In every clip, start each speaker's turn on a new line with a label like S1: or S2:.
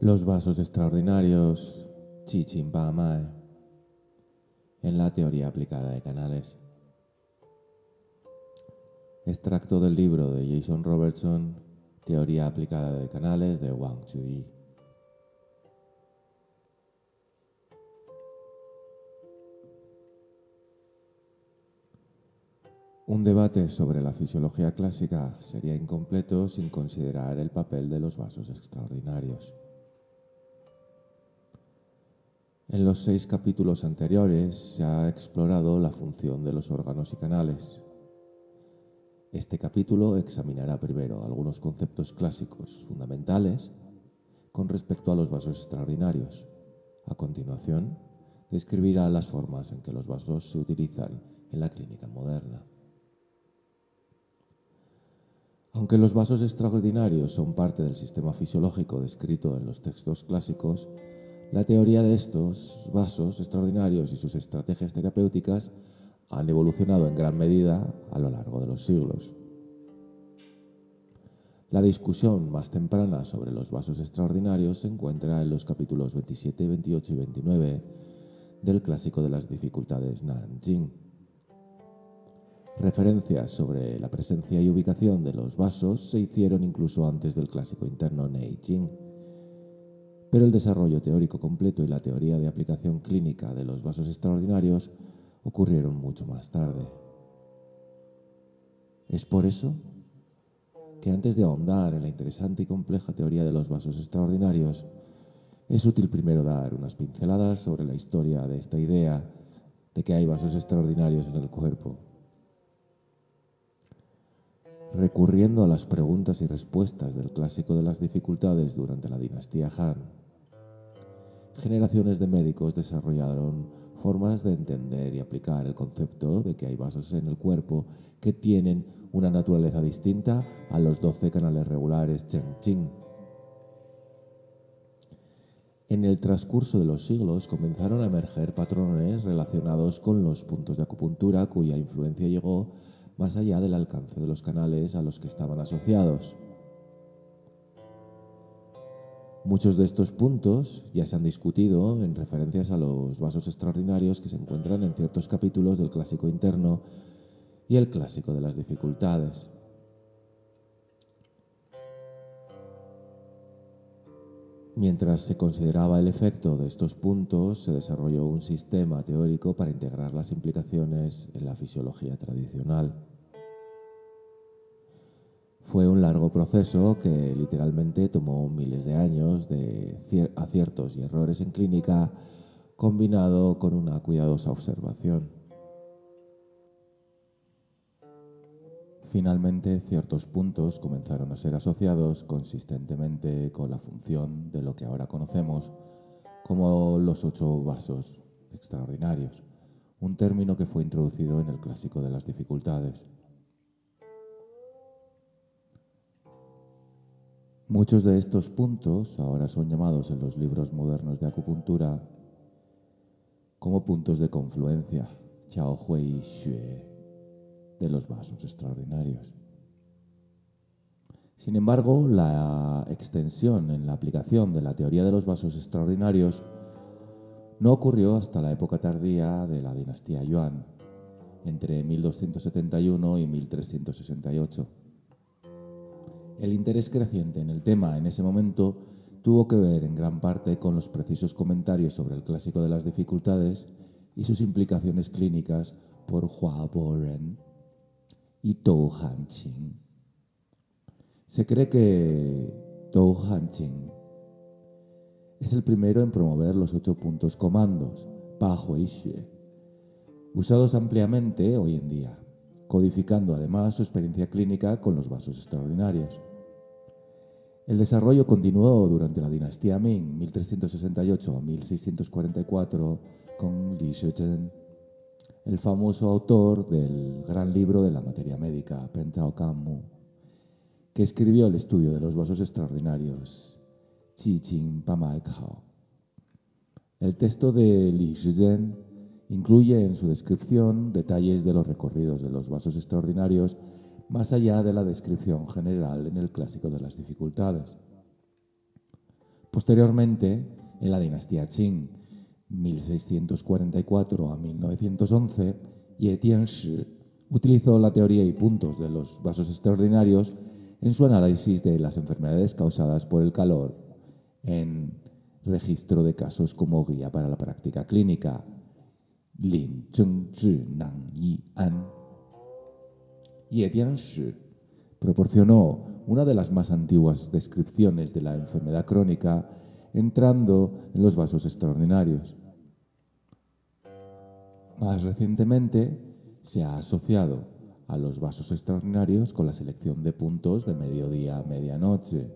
S1: Los vasos extraordinarios, Chichimpamae, en la teoría aplicada de canales. Extracto del libro de Jason Robertson, Teoría aplicada de canales de Wang Chui. Un debate sobre la fisiología clásica sería incompleto sin considerar el papel de los vasos extraordinarios. En los seis capítulos anteriores se ha explorado la función de los órganos y canales. Este capítulo examinará primero algunos conceptos clásicos fundamentales con respecto a los vasos extraordinarios. A continuación, describirá las formas en que los vasos se utilizan en la clínica moderna. Aunque los vasos extraordinarios son parte del sistema fisiológico descrito en los textos clásicos, la teoría de estos vasos extraordinarios y sus estrategias terapéuticas han evolucionado en gran medida a lo largo de los siglos. La discusión más temprana sobre los vasos extraordinarios se encuentra en los capítulos 27, 28 y 29 del clásico de las dificultades Nanjing Referencias sobre la presencia y ubicación de los vasos se hicieron incluso antes del clásico interno Neijing. Pero el desarrollo teórico completo y la teoría de aplicación clínica de los vasos extraordinarios ocurrieron mucho más tarde. Es por eso que antes de ahondar en la interesante y compleja teoría de los vasos extraordinarios, es útil primero dar unas pinceladas sobre la historia de esta idea de que hay vasos extraordinarios en el cuerpo recurriendo a las preguntas y respuestas del clásico de las dificultades durante la dinastía Han. Generaciones de médicos desarrollaron formas de entender y aplicar el concepto de que hay vasos en el cuerpo que tienen una naturaleza distinta a los 12 canales regulares Cheng En el transcurso de los siglos comenzaron a emerger patrones relacionados con los puntos de acupuntura cuya influencia llegó más allá del alcance de los canales a los que estaban asociados. Muchos de estos puntos ya se han discutido en referencias a los vasos extraordinarios que se encuentran en ciertos capítulos del clásico interno y el clásico de las dificultades. Mientras se consideraba el efecto de estos puntos, se desarrolló un sistema teórico para integrar las implicaciones en la fisiología tradicional. Fue un largo proceso que literalmente tomó miles de años de aciertos y errores en clínica combinado con una cuidadosa observación. Finalmente, ciertos puntos comenzaron a ser asociados consistentemente con la función de lo que ahora conocemos como los ocho vasos extraordinarios, un término que fue introducido en el clásico de las dificultades. Muchos de estos puntos ahora son llamados en los libros modernos de acupuntura como puntos de confluencia, Chao Hui Xue de los vasos extraordinarios. Sin embargo, la extensión en la aplicación de la teoría de los vasos extraordinarios no ocurrió hasta la época tardía de la dinastía Yuan, entre 1271 y 1368. El interés creciente en el tema en ese momento tuvo que ver en gran parte con los precisos comentarios sobre el clásico de las dificultades y sus implicaciones clínicas por Hua Boren y Tou Hanqing. Se cree que Tou Hanqing es el primero en promover los ocho puntos comandos, Pa Hui Xue, usados ampliamente hoy en día, codificando además su experiencia clínica con los vasos extraordinarios. El desarrollo continuó durante la dinastía Ming, 1368 a 1644, con Li Shizhen el famoso autor del gran libro de la materia médica, Pentao Kanmu, que escribió el estudio de los vasos extraordinarios, Qi Jing Pamai Kao. El texto de Li Shizhen incluye en su descripción detalles de los recorridos de los vasos extraordinarios más allá de la descripción general en el clásico de las dificultades. Posteriormente, en la dinastía Qing, 1644 a 1911, Ye Tianshi utilizó la teoría y puntos de los vasos extraordinarios en su análisis de las enfermedades causadas por el calor en registro de casos como guía para la práctica clínica. Lin Zheng Zhi Nang Yi An. Ye Tianshi proporcionó una de las más antiguas descripciones de la enfermedad crónica entrando en los vasos extraordinarios. Más recientemente se ha asociado a los vasos extraordinarios con la selección de puntos de mediodía a medianoche,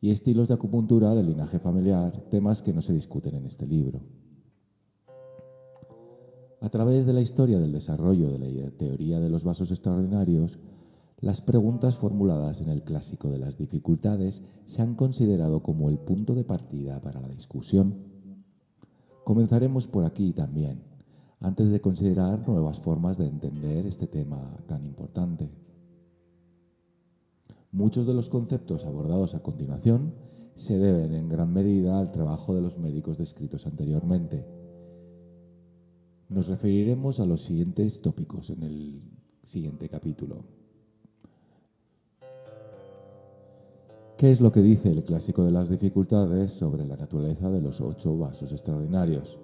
S1: y estilos de acupuntura del linaje familiar, temas que no se discuten en este libro. A través de la historia del desarrollo de la teoría de los vasos extraordinarios, las preguntas formuladas en el clásico de las dificultades se han considerado como el punto de partida para la discusión. Comenzaremos por aquí también, antes de considerar nuevas formas de entender este tema tan importante. Muchos de los conceptos abordados a continuación se deben en gran medida al trabajo de los médicos descritos anteriormente nos referiremos a los siguientes tópicos en el siguiente capítulo. ¿Qué es lo que dice el clásico de las dificultades sobre la naturaleza de los ocho vasos extraordinarios?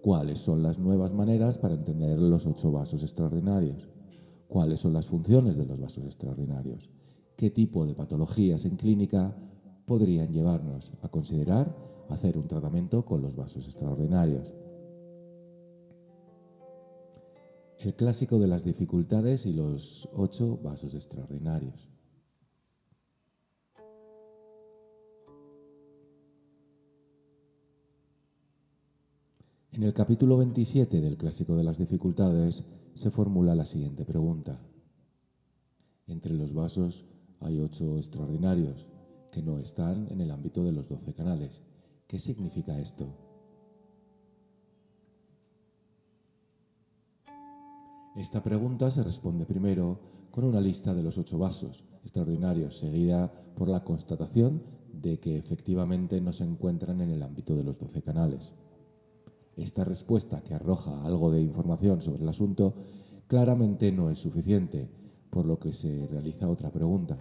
S1: ¿Cuáles son las nuevas maneras para entender los ocho vasos extraordinarios? ¿Cuáles son las funciones de los vasos extraordinarios? ¿Qué tipo de patologías en clínica podrían llevarnos a considerar hacer un tratamiento con los vasos extraordinarios? El clásico de las dificultades y los ocho vasos extraordinarios. En el capítulo 27 del clásico de las dificultades se formula la siguiente pregunta. Entre los vasos hay ocho extraordinarios que no están en el ámbito de los doce canales. ¿Qué significa esto? Esta pregunta se responde primero con una lista de los ocho vasos extraordinarios, seguida por la constatación de que efectivamente no se encuentran en el ámbito de los doce canales. Esta respuesta, que arroja algo de información sobre el asunto, claramente no es suficiente, por lo que se realiza otra pregunta.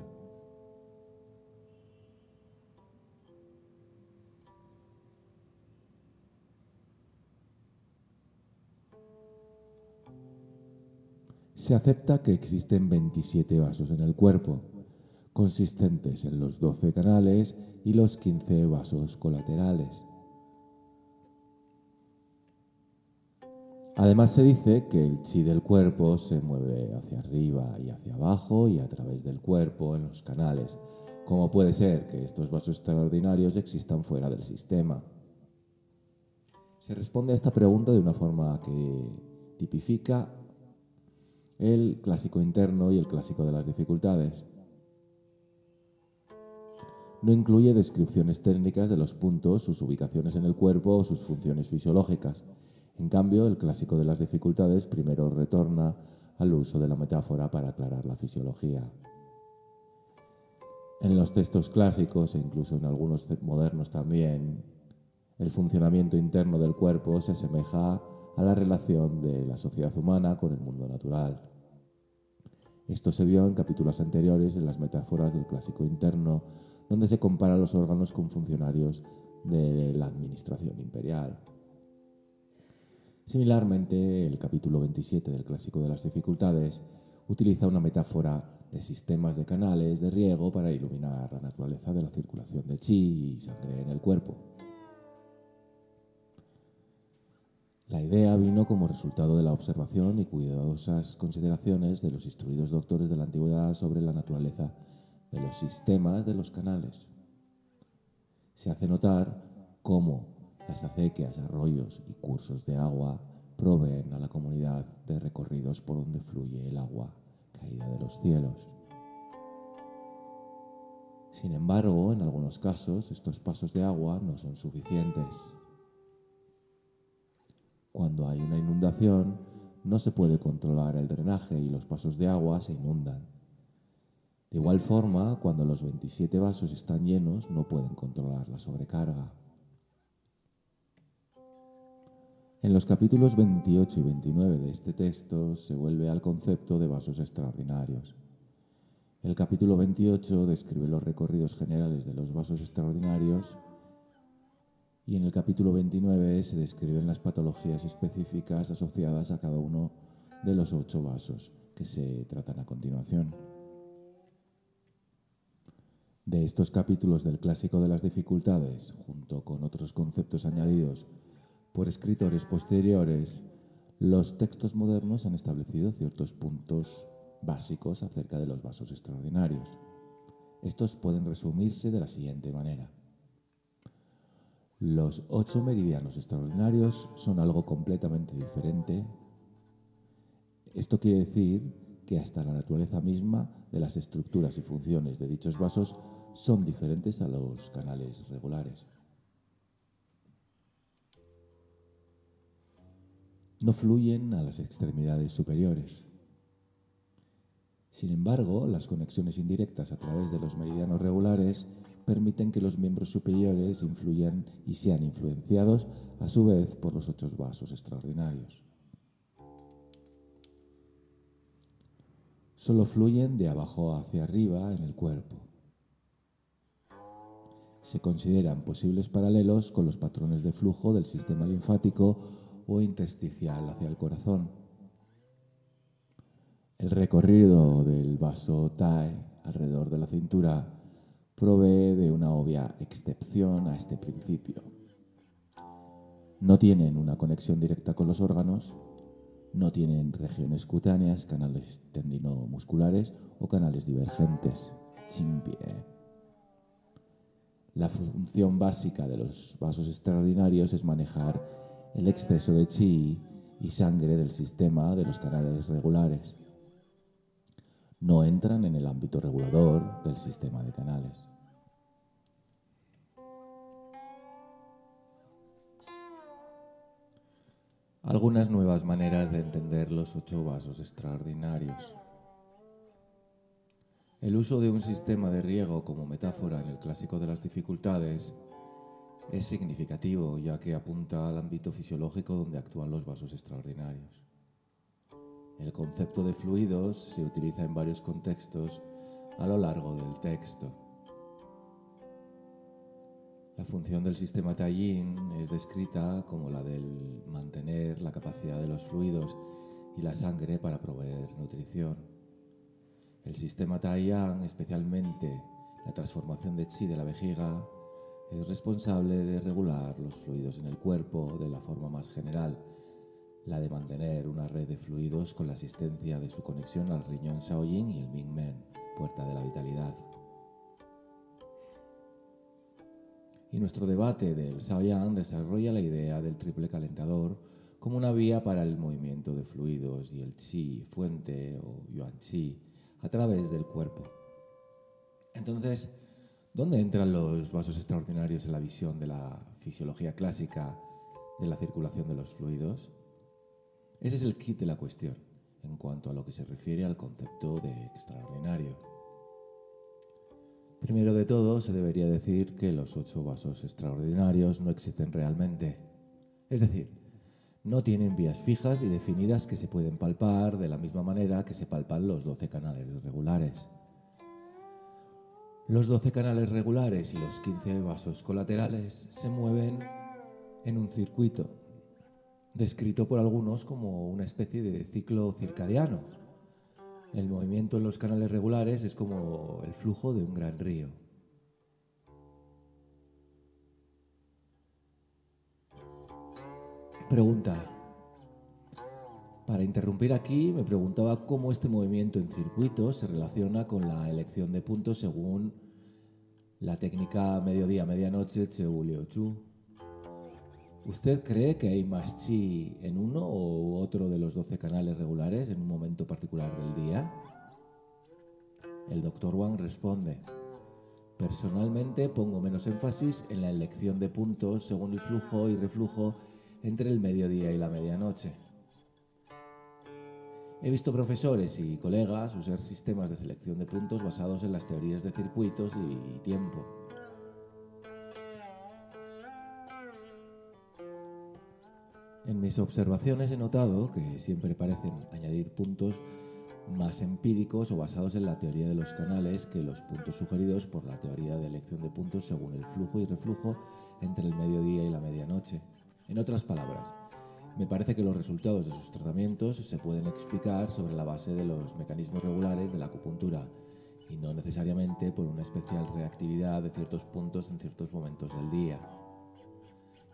S1: Se acepta que existen 27 vasos en el cuerpo, consistentes en los 12 canales y los 15 vasos colaterales. Además se dice que el chi del cuerpo se mueve hacia arriba y hacia abajo y a través del cuerpo en los canales. ¿Cómo puede ser que estos vasos extraordinarios existan fuera del sistema? Se responde a esta pregunta de una forma que tipifica el clásico interno y el clásico de las dificultades. No incluye descripciones técnicas de los puntos, sus ubicaciones en el cuerpo o sus funciones fisiológicas. En cambio, el clásico de las dificultades primero retorna al uso de la metáfora para aclarar la fisiología. En los textos clásicos e incluso en algunos modernos también, el funcionamiento interno del cuerpo se asemeja a la relación de la sociedad humana con el mundo natural. Esto se vio en capítulos anteriores en las metáforas del clásico interno, donde se comparan los órganos con funcionarios de la administración imperial. Similarmente, el capítulo 27 del clásico de las dificultades utiliza una metáfora de sistemas de canales de riego para iluminar la naturaleza de la circulación de chi y sangre en el cuerpo. La idea vino como resultado de la observación y cuidadosas consideraciones de los instruidos doctores de la antigüedad sobre la naturaleza de los sistemas de los canales. Se hace notar cómo las acequias, arroyos y cursos de agua proveen a la comunidad de recorridos por donde fluye el agua caída de los cielos. Sin embargo, en algunos casos, estos pasos de agua no son suficientes cuando hay una inundación, no se puede controlar el drenaje y los pasos de agua se inundan. De igual forma, cuando los 27 vasos están llenos, no pueden controlar la sobrecarga. En los capítulos 28 y 29 de este texto se vuelve al concepto de vasos extraordinarios. El capítulo 28 describe los recorridos generales de los vasos extraordinarios y en el capítulo 29 se describen las patologías específicas asociadas a cada uno de los ocho vasos que se tratan a continuación. De estos capítulos del clásico de las dificultades, junto con otros conceptos añadidos por escritores posteriores, los textos modernos han establecido ciertos puntos básicos acerca de los vasos extraordinarios. Estos pueden resumirse de la siguiente manera. Los ocho meridianos extraordinarios son algo completamente diferente. Esto quiere decir que hasta la naturaleza misma de las estructuras y funciones de dichos vasos son diferentes a los canales regulares. No fluyen a las extremidades superiores. Sin embargo, las conexiones indirectas a través de los meridianos regulares permiten que los miembros superiores influyan y sean influenciados a su vez por los ocho vasos extraordinarios. Solo fluyen de abajo hacia arriba en el cuerpo se consideran posibles paralelos con los patrones de flujo del sistema linfático o intersticial hacia el corazón. El recorrido del vaso TAE alrededor de la cintura provee de una obvia excepción a este principio. No tienen una conexión directa con los órganos, no tienen regiones cutáneas, canales tendinomusculares o canales divergentes. Chimpie. La función básica de los vasos extraordinarios es manejar el exceso de chi y sangre del sistema de los canales regulares. No entran en el ámbito regulador del sistema de canales. Algunas nuevas maneras de entender los ocho vasos extraordinarios. El uso de un sistema de riego como metáfora en el clásico de las dificultades es significativo ya que apunta al ámbito fisiológico donde actúan los vasos extraordinarios. El concepto de fluidos se utiliza en varios contextos a lo largo del texto. La función del sistema Tallin es descrita como la del mantener la capacidad de los fluidos y la sangre para proveer nutrición. El sistema Taiyang, especialmente la transformación de chi de la vejiga, es responsable de regular los fluidos en el cuerpo de la forma más general, la de mantener una red de fluidos con la asistencia de su conexión al riñón Shaoyin y el Mingmen, puerta de la vitalidad. Y nuestro debate del Shaoyang desarrolla la idea del triple calentador como una vía para el movimiento de fluidos y el Qi, fuente o Yuan Qi, a través del cuerpo. Entonces, ¿dónde entran los vasos extraordinarios en la visión de la fisiología clásica de la circulación de los fluidos? Ese es el kit de la cuestión en cuanto a lo que se refiere al concepto de extraordinario. Primero de todo, se debería decir que los ocho vasos extraordinarios no existen realmente. Es decir, no tienen vías fijas y definidas que se pueden palpar de la misma manera que se palpan los 12 canales regulares. Los 12 canales regulares y los 15 vasos colaterales se mueven en un circuito, descrito por algunos como una especie de ciclo circadiano. El movimiento en los canales regulares es como el flujo de un gran río. Pregunta. Para interrumpir aquí, me preguntaba cómo este movimiento en circuito se relaciona con la elección de puntos según la técnica mediodía-medianoche Chu. ¿Usted cree que hay más chi en uno u otro de los 12 canales regulares en un momento particular del día? El doctor Wang responde, personalmente pongo menos énfasis en la elección de puntos según el flujo y reflujo entre el mediodía y la medianoche. He visto profesores y colegas usar sistemas de selección de puntos basados en las teorías de circuitos y tiempo. En mis observaciones he notado que siempre parecen añadir puntos más empíricos o basados en la teoría de los canales que los puntos sugeridos por la teoría de elección de puntos según el flujo y reflujo entre el mediodía y la medianoche. En otras palabras, me parece que los resultados de sus tratamientos se pueden explicar sobre la base de los mecanismos regulares de la acupuntura y no necesariamente por una especial reactividad de ciertos puntos en ciertos momentos del día.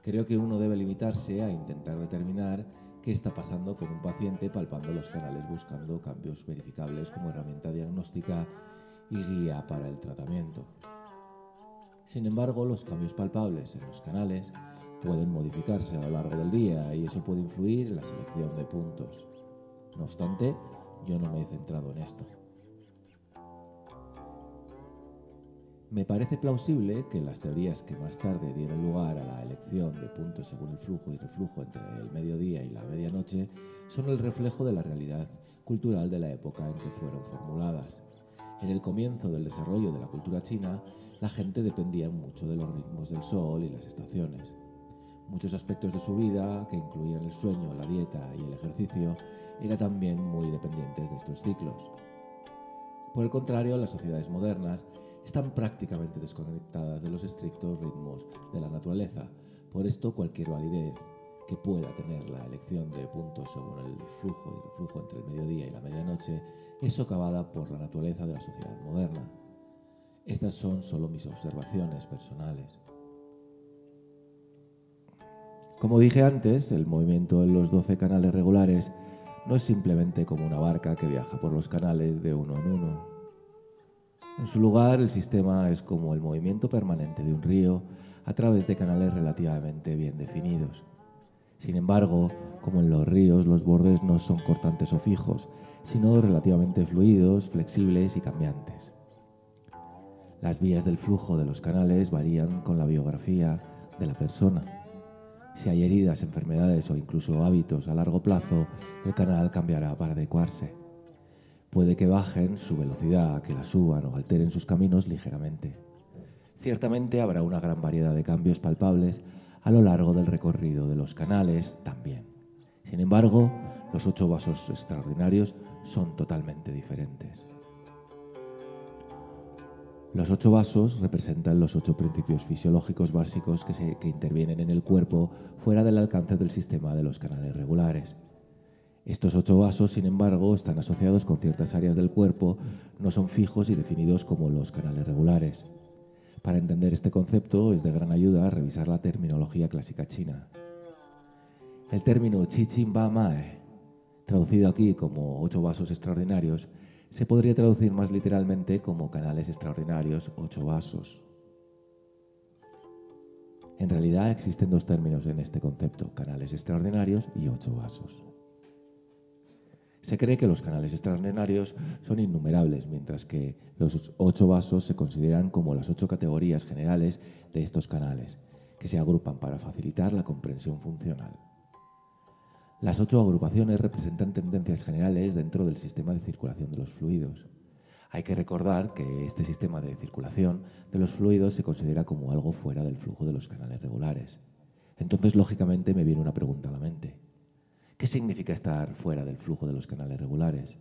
S1: Creo que uno debe limitarse a intentar determinar qué está pasando con un paciente palpando los canales buscando cambios verificables como herramienta diagnóstica y guía para el tratamiento. Sin embargo, los cambios palpables en los canales pueden modificarse a lo largo del día y eso puede influir en la selección de puntos. No obstante, yo no me he centrado en esto. Me parece plausible que las teorías que más tarde dieron lugar a la elección de puntos según el flujo y reflujo entre el mediodía y la medianoche son el reflejo de la realidad cultural de la época en que fueron formuladas. En el comienzo del desarrollo de la cultura china, la gente dependía mucho de los ritmos del sol y las estaciones. Muchos aspectos de su vida, que incluían el sueño, la dieta y el ejercicio, eran también muy dependientes de estos ciclos. Por el contrario, las sociedades modernas están prácticamente desconectadas de los estrictos ritmos de la naturaleza. Por esto, cualquier validez que pueda tener la elección de puntos según el flujo y reflujo entre el mediodía y la medianoche es socavada por la naturaleza de la sociedad moderna. Estas son solo mis observaciones personales. Como dije antes, el movimiento en los 12 canales regulares no es simplemente como una barca que viaja por los canales de uno en uno. En su lugar, el sistema es como el movimiento permanente de un río a través de canales relativamente bien definidos. Sin embargo, como en los ríos, los bordes no son cortantes o fijos, sino relativamente fluidos, flexibles y cambiantes. Las vías del flujo de los canales varían con la biografía de la persona si hay heridas, enfermedades o incluso hábitos a largo plazo, el canal cambiará para adecuarse. Puede que bajen su velocidad, que la suban o alteren sus caminos ligeramente. Ciertamente habrá una gran variedad de cambios palpables a lo largo del recorrido de los canales también. Sin embargo, los ocho vasos extraordinarios son totalmente diferentes. Los ocho vasos representan los ocho principios fisiológicos básicos que, intervienen en el cuerpo fuera del alcance del sistema de los canales regulares. Estos ocho vasos, sin embargo, están asociados con ciertas áreas del cuerpo, no son fijos y definidos como los canales regulares. Para entender este concepto es de gran ayuda revisar la terminología clásica china. El término Ba Mae, traducido aquí como ocho vasos extraordinarios, se podría traducir más literalmente como canales extraordinarios, ocho vasos. En realidad existen dos términos en este concepto, canales extraordinarios y ocho vasos. Se cree que los canales extraordinarios son innumerables, mientras que los ocho vasos se consideran como las ocho categorías generales de estos canales, que se agrupan para facilitar la comprensión funcional. Las ocho agrupaciones representan tendencias generales dentro del sistema de circulación de los fluidos. Hay que recordar que este sistema de circulación de los fluidos se considera como algo fuera del flujo de los canales regulares. Entonces, lógicamente, me viene una pregunta a la mente. ¿Qué significa estar fuera del flujo de los canales regulares?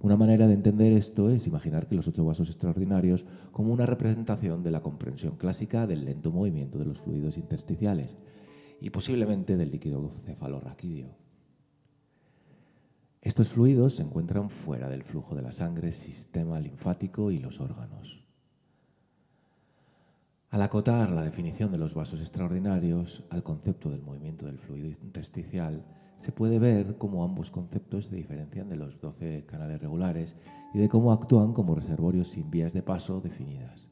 S1: Una manera de entender esto es imaginar que los ocho vasos extraordinarios como una representación de la comprensión clásica del lento movimiento de los fluidos intersticiales y posiblemente del líquido cefalorraquídeo. Estos fluidos se encuentran fuera del flujo de la sangre, sistema linfático y los órganos. Al acotar la definición de los vasos extraordinarios al concepto del movimiento del fluido intersticial, se puede ver cómo ambos conceptos se diferencian de los 12 canales regulares y de cómo actúan como reservorios sin vías de paso definidas.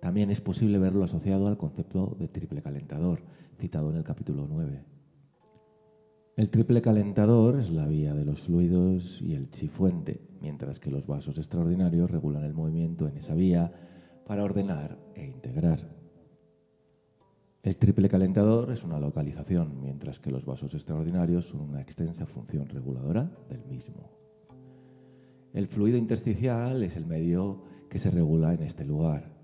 S1: También es posible verlo asociado al concepto de triple calentador, citado en el capítulo 9. El triple calentador es la vía de los fluidos y el chifuente, mientras que los vasos extraordinarios regulan el movimiento en esa vía para ordenar e integrar. El triple calentador es una localización, mientras que los vasos extraordinarios son una extensa función reguladora del mismo. El fluido intersticial es el medio que se regula en este lugar.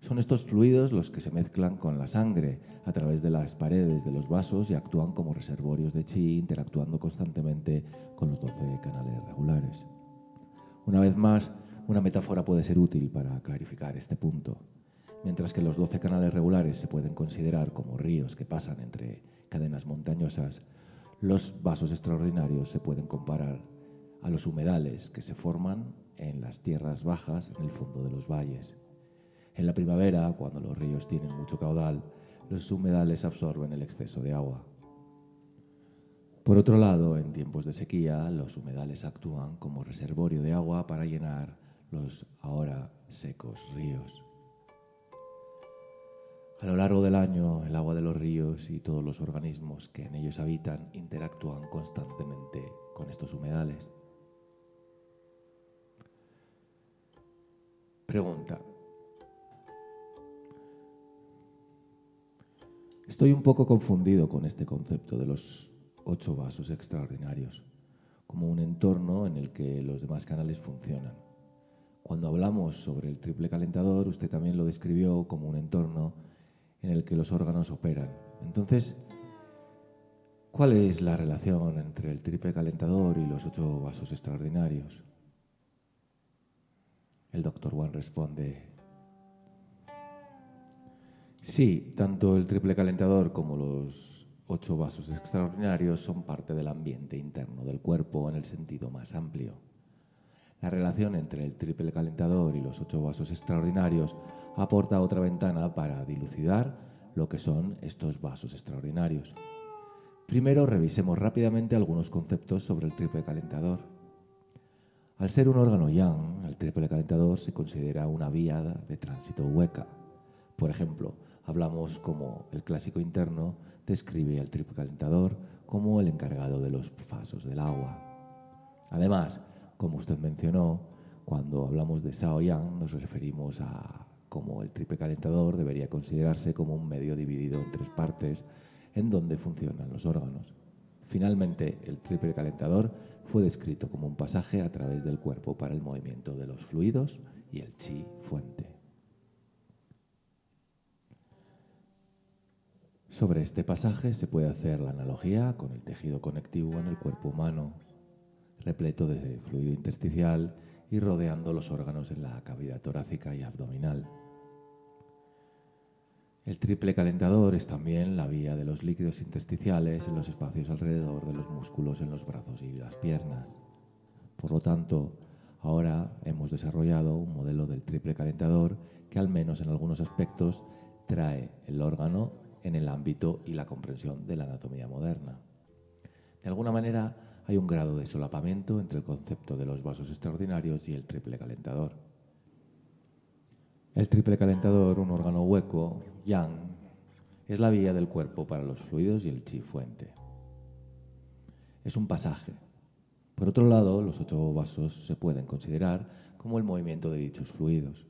S1: Son estos fluidos los que se mezclan con la sangre a través de las paredes de los vasos y actúan como reservorios de chi, interactuando constantemente con los 12 canales regulares. Una vez más, una metáfora puede ser útil para clarificar este punto. Mientras que los 12 canales regulares se pueden considerar como ríos que pasan entre cadenas montañosas, los vasos extraordinarios se pueden comparar a los humedales que se forman en las tierras bajas en el fondo de los valles. En la primavera, cuando los ríos tienen mucho caudal, los humedales absorben el exceso de agua. Por otro lado, en tiempos de sequía, los humedales actúan como reservorio de agua para llenar los ahora secos ríos. A lo largo del año, el agua de los ríos y todos los organismos que en ellos habitan interactúan constantemente con estos humedales. Pregunta. Estoy un poco confundido con este concepto de los ocho vasos extraordinarios, como un entorno en el que los demás canales funcionan. Cuando hablamos sobre el triple calentador, usted también lo describió como un entorno en el que los órganos operan. Entonces, ¿cuál es la relación entre el triple calentador y los ocho vasos extraordinarios? El doctor Juan responde, Sí, tanto el triple calentador como los ocho vasos extraordinarios son parte del ambiente interno del cuerpo en el sentido más amplio. La relación entre el triple calentador y los ocho vasos extraordinarios aporta otra ventana para dilucidar lo que son estos vasos extraordinarios. Primero revisemos rápidamente algunos conceptos sobre el triple calentador. Al ser un órgano yang, el triple calentador se considera una vía de tránsito hueca. Por ejemplo, hablamos como el clásico interno describe al calentador como el encargado de los vasos del agua. Además, como usted mencionó, cuando hablamos de Sao Yang nos referimos a cómo el triple calentador debería considerarse como un medio dividido en tres partes en donde funcionan los órganos. Finalmente, el triple calentador fue descrito como un pasaje a través del cuerpo para el movimiento de los fluidos y el chi fuente. Sobre este pasaje se puede hacer la analogía con el tejido conectivo en el cuerpo humano, repleto de fluido intersticial y rodeando los órganos en la cavidad torácica y abdominal. El triple calentador es también la vía de los líquidos intersticiales en los espacios alrededor de los músculos en los brazos y las piernas. Por lo tanto, ahora hemos desarrollado un modelo del triple calentador que al menos en algunos aspectos trae el órgano en el ámbito y la comprensión de la anatomía moderna. De alguna manera, hay un grado de solapamiento entre el concepto de los vasos extraordinarios y el triple calentador. El triple calentador, un órgano hueco, yang, es la vía del cuerpo para los fluidos y el chi fuente. Es un pasaje. Por otro lado, los ocho vasos se pueden considerar como el movimiento de dichos fluidos.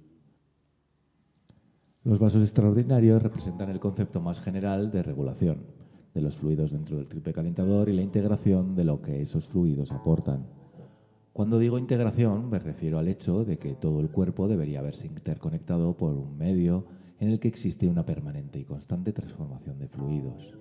S1: Los vasos extraordinarios representan el concepto más general de regulación de los fluidos dentro del triple calentador y la integración de lo que esos fluidos aportan. Cuando digo integración me refiero al hecho de que todo el cuerpo debería haberse interconectado por un medio en el que existe una permanente y constante transformación de fluidos.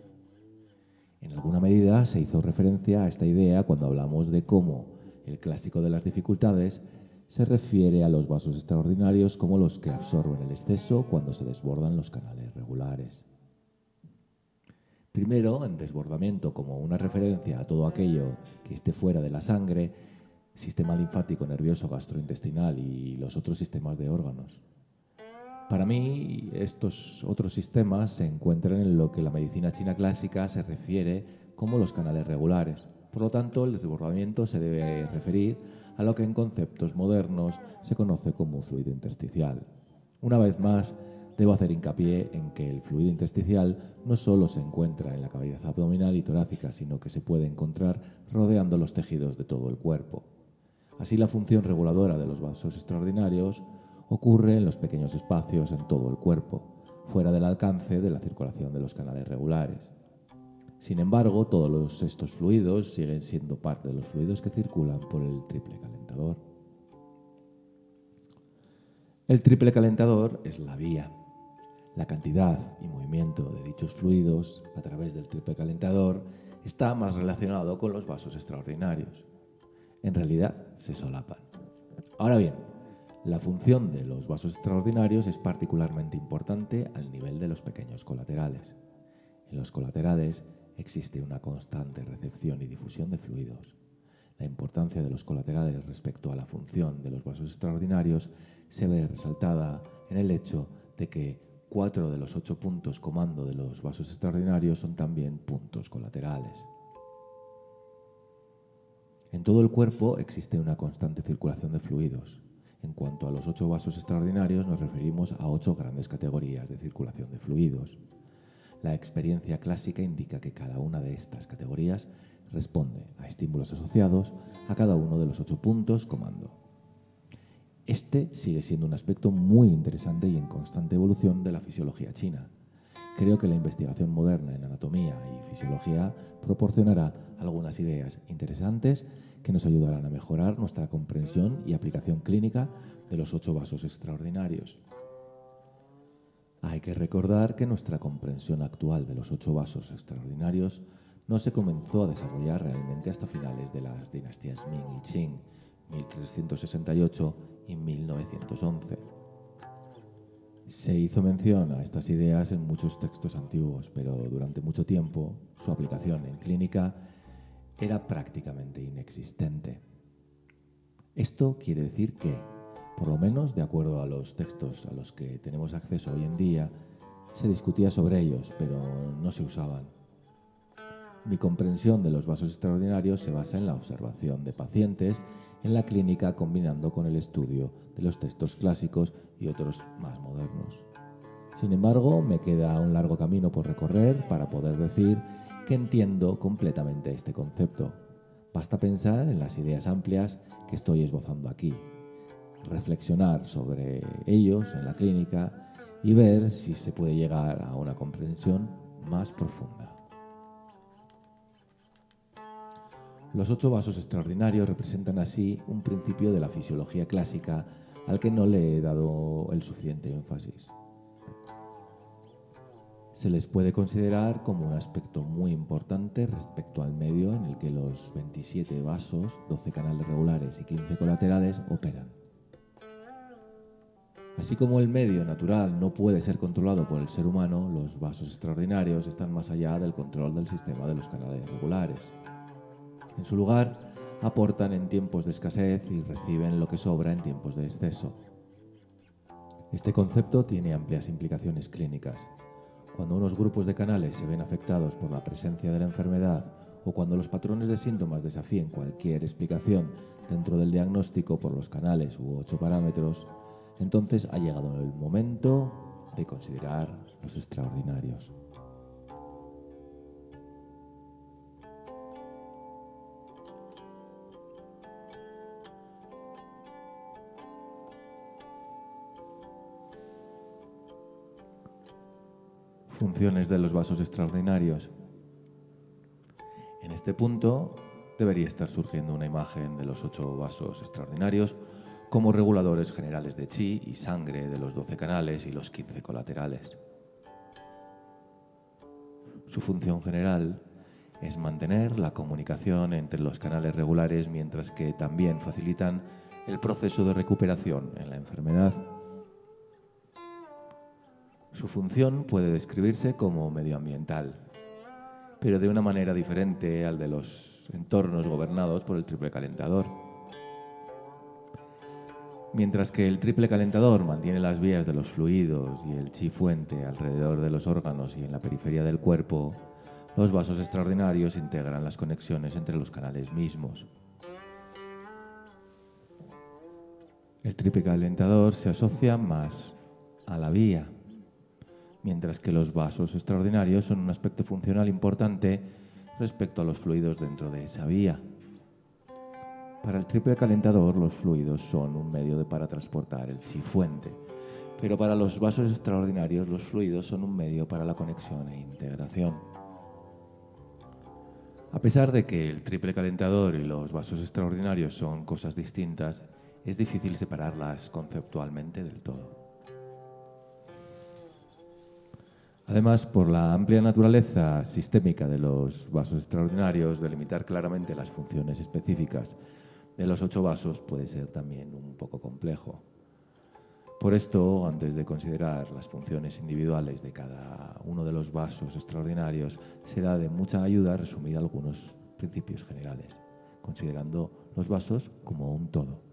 S1: En alguna medida se hizo referencia a esta idea cuando hablamos de cómo el clásico de las dificultades se refiere a los vasos extraordinarios como los que absorben el exceso cuando se desbordan los canales regulares. Primero, en desbordamiento como una referencia a todo aquello que esté fuera de la sangre, sistema linfático, nervioso, gastrointestinal y los otros sistemas de órganos. Para mí, estos otros sistemas se encuentran en lo que la medicina china clásica se refiere como los canales regulares. Por lo tanto, el desbordamiento se debe referir a lo que en conceptos modernos se conoce como fluido intersticial. Una vez más, debo hacer hincapié en que el fluido intersticial no solo se encuentra en la cavidad abdominal y torácica, sino que se puede encontrar rodeando los tejidos de todo el cuerpo. Así la función reguladora de los vasos extraordinarios ocurre en los pequeños espacios en todo el cuerpo, fuera del alcance de la circulación de los canales regulares. Sin embargo, todos estos fluidos siguen siendo parte de los fluidos que circulan por el triple calentador. El triple calentador es la vía. La cantidad y movimiento de dichos fluidos a través del triple calentador está más relacionado con los vasos extraordinarios. En realidad se solapan. Ahora bien, la función de los vasos extraordinarios es particularmente importante al nivel de los pequeños colaterales. En los colaterales existe una constante recepción y difusión de fluidos. La importancia de los colaterales respecto a la función de los vasos extraordinarios se ve resaltada en el hecho de que cuatro de los ocho puntos comando de los vasos extraordinarios son también puntos colaterales. En todo el cuerpo existe una constante circulación de fluidos. En cuanto a los ocho vasos extraordinarios, nos referimos a ocho grandes categorías de circulación de fluidos. La experiencia clásica indica que cada una de estas categorías responde a estímulos asociados a cada uno de los ocho puntos comando. Este sigue siendo un aspecto muy interesante y en constante evolución de la fisiología china. Creo que la investigación moderna en anatomía y fisiología proporcionará algunas ideas interesantes que nos ayudarán a mejorar nuestra comprensión y aplicación clínica de los ocho vasos extraordinarios. Hay que recordar que nuestra comprensión actual de los ocho vasos extraordinarios no se comenzó a desarrollar realmente hasta finales de las dinastías Ming y Qing, 1368 y 1911. Se hizo mención a estas ideas en muchos textos antiguos, pero durante mucho tiempo su aplicación en clínica era prácticamente inexistente. Esto quiere decir que, por lo menos de acuerdo a los textos a los que tenemos acceso hoy en día, se discutía sobre ellos, pero no se usaban. Mi comprensión de los vasos extraordinarios se basa en la observación de pacientes en la clínica combinando con el estudio de los textos clásicos y otros más modernos. Sin embargo, me queda un largo camino por recorrer para poder decir que entiendo completamente este concepto. Basta pensar en las ideas amplias que estoy esbozando aquí, reflexionar sobre ellos en la clínica y ver si se puede llegar a una comprensión más profunda. Los ocho vasos extraordinarios representan así un principio de la fisiología clásica al que no le he dado el suficiente énfasis. Se les puede considerar como un aspecto muy importante respecto al medio en el que los 27 vasos, 12 canales regulares y 15 colaterales operan. Así como el medio natural no puede ser controlado por el ser humano, los vasos extraordinarios están más allá del control del sistema de los canales regulares. En su lugar, aportan en tiempos de escasez y reciben lo que sobra en tiempos de exceso. Este concepto tiene amplias implicaciones clínicas. Cuando unos grupos de canales se ven afectados por la presencia de la enfermedad o cuando los patrones de síntomas desafíen cualquier explicación dentro del diagnóstico por los canales u ocho parámetros, entonces ha llegado el momento de considerar los extraordinarios. Funciones de los vasos extraordinarios. En este punto debería estar surgiendo una imagen de los ocho vasos extraordinarios como reguladores generales de chi y sangre de los 12 canales y los 15 colaterales. Su función general es mantener la comunicación entre los canales regulares mientras que también facilitan el proceso de recuperación en la enfermedad. Su función puede describirse como medioambiental, pero de una manera diferente al de los entornos gobernados por el triple calentador. Mientras que el triple calentador mantiene las vías de los fluidos y el chi fuente alrededor de los órganos y en la periferia del cuerpo, los vasos extraordinarios integran las conexiones entre los canales mismos. El triple calentador se asocia más a la vía mientras que los vasos extraordinarios son un aspecto funcional importante respecto a los fluidos dentro de esa vía. Para el triple calentador, los fluidos son un medio para transportar el chi fuente, Pero para los vasos extraordinarios los fluidos son un medio para la conexión e integración. A pesar de que el triple calentador y los vasos extraordinarios son cosas distintas, es difícil separarlas conceptualmente del todo. Además, por la amplia naturaleza sistémica de los vasos extraordinarios, delimitar claramente las funciones específicas de los ocho vasos puede ser también un poco complejo. Por esto, antes de considerar las funciones individuales de cada uno de los vasos extraordinarios, será de mucha ayuda resumir algunos principios generales, considerando los vasos como un todo.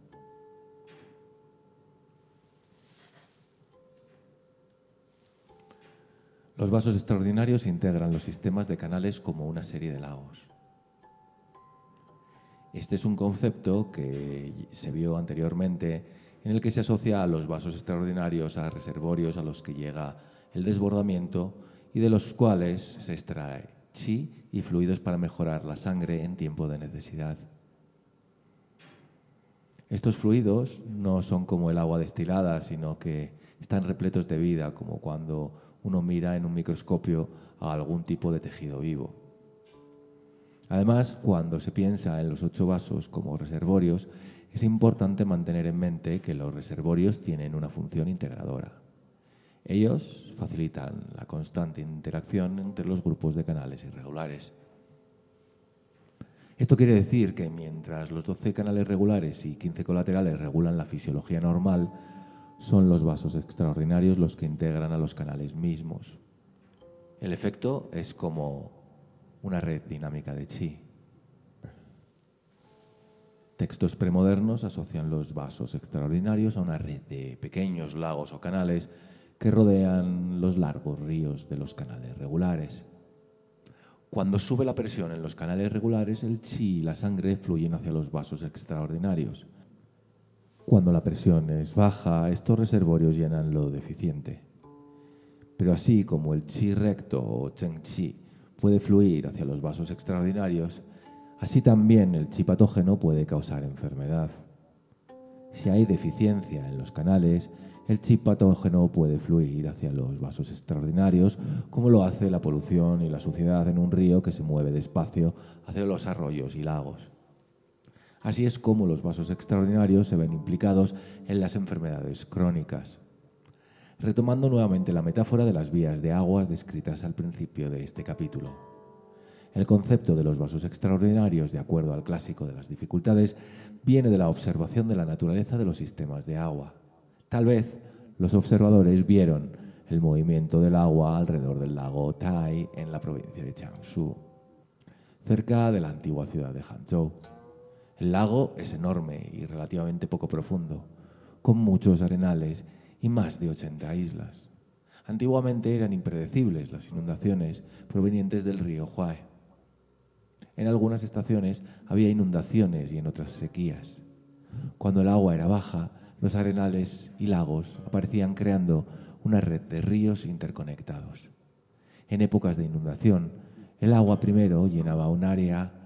S1: Los vasos extraordinarios integran los sistemas de canales como una serie de lagos. Este es un concepto que se vio anteriormente en el que se asocia a los vasos extraordinarios a reservorios a los que llega el desbordamiento y de los cuales se extrae chi y fluidos para mejorar la sangre en tiempo de necesidad. Estos fluidos no son como el agua destilada, sino que están repletos de vida, como cuando uno mira en un microscopio a algún tipo de tejido vivo. Además, cuando se piensa en los ocho vasos como reservorios, es importante mantener en mente que los reservorios tienen una función integradora. Ellos facilitan la constante interacción entre los grupos de canales irregulares. Esto quiere decir que mientras los 12 canales regulares y 15 colaterales regulan la fisiología normal, son los vasos extraordinarios los que integran a los canales mismos. El efecto es como una red dinámica de chi. Textos premodernos asocian los vasos extraordinarios a una red de pequeños lagos o canales que rodean los largos ríos de los canales regulares. Cuando sube la presión en los canales regulares, el chi y la sangre fluyen hacia los vasos extraordinarios. Cuando la presión es baja, estos reservorios llenan lo deficiente. Pero así como el chi recto o cheng chi puede fluir hacia los vasos extraordinarios, así también el chi patógeno puede causar enfermedad. Si hay deficiencia en los canales, el chi patógeno puede fluir hacia los vasos extraordinarios, como lo hace la polución y la suciedad en un río que se mueve despacio hacia los arroyos y lagos. Así es como los vasos extraordinarios se ven implicados en las enfermedades crónicas. Retomando nuevamente la metáfora de las vías de aguas descritas al principio de este capítulo. El concepto de los vasos extraordinarios, de acuerdo al clásico de las dificultades, viene de la observación de la naturaleza de los sistemas de agua. Tal vez los observadores vieron el movimiento del agua alrededor del lago Tai en la provincia de Changshu, cerca de la antigua ciudad de Hangzhou. El lago es enorme y relativamente poco profundo, con muchos arenales y más de 80 islas. Antiguamente eran impredecibles las inundaciones provenientes del río Huai. En algunas estaciones había inundaciones y en otras sequías. Cuando el agua era baja, los arenales y lagos aparecían creando una red de ríos interconectados. En épocas de inundación, el agua primero llenaba un área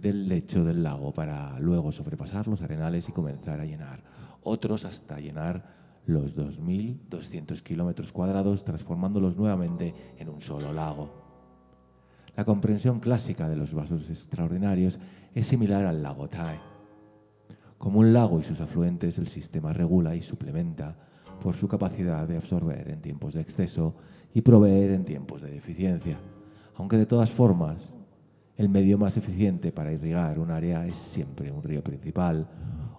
S1: del lecho del lago para luego sobrepasar los arenales y comenzar a llenar otros hasta llenar los 2.200 kilómetros cuadrados, transformándolos nuevamente en un solo lago. La comprensión clásica de los vasos extraordinarios es similar al lago Tai. Como un lago y sus afluentes, el sistema regula y suplementa por su capacidad de absorber en tiempos de exceso y proveer en tiempos de deficiencia, aunque de todas formas el medio más eficiente para irrigar un área es siempre un río principal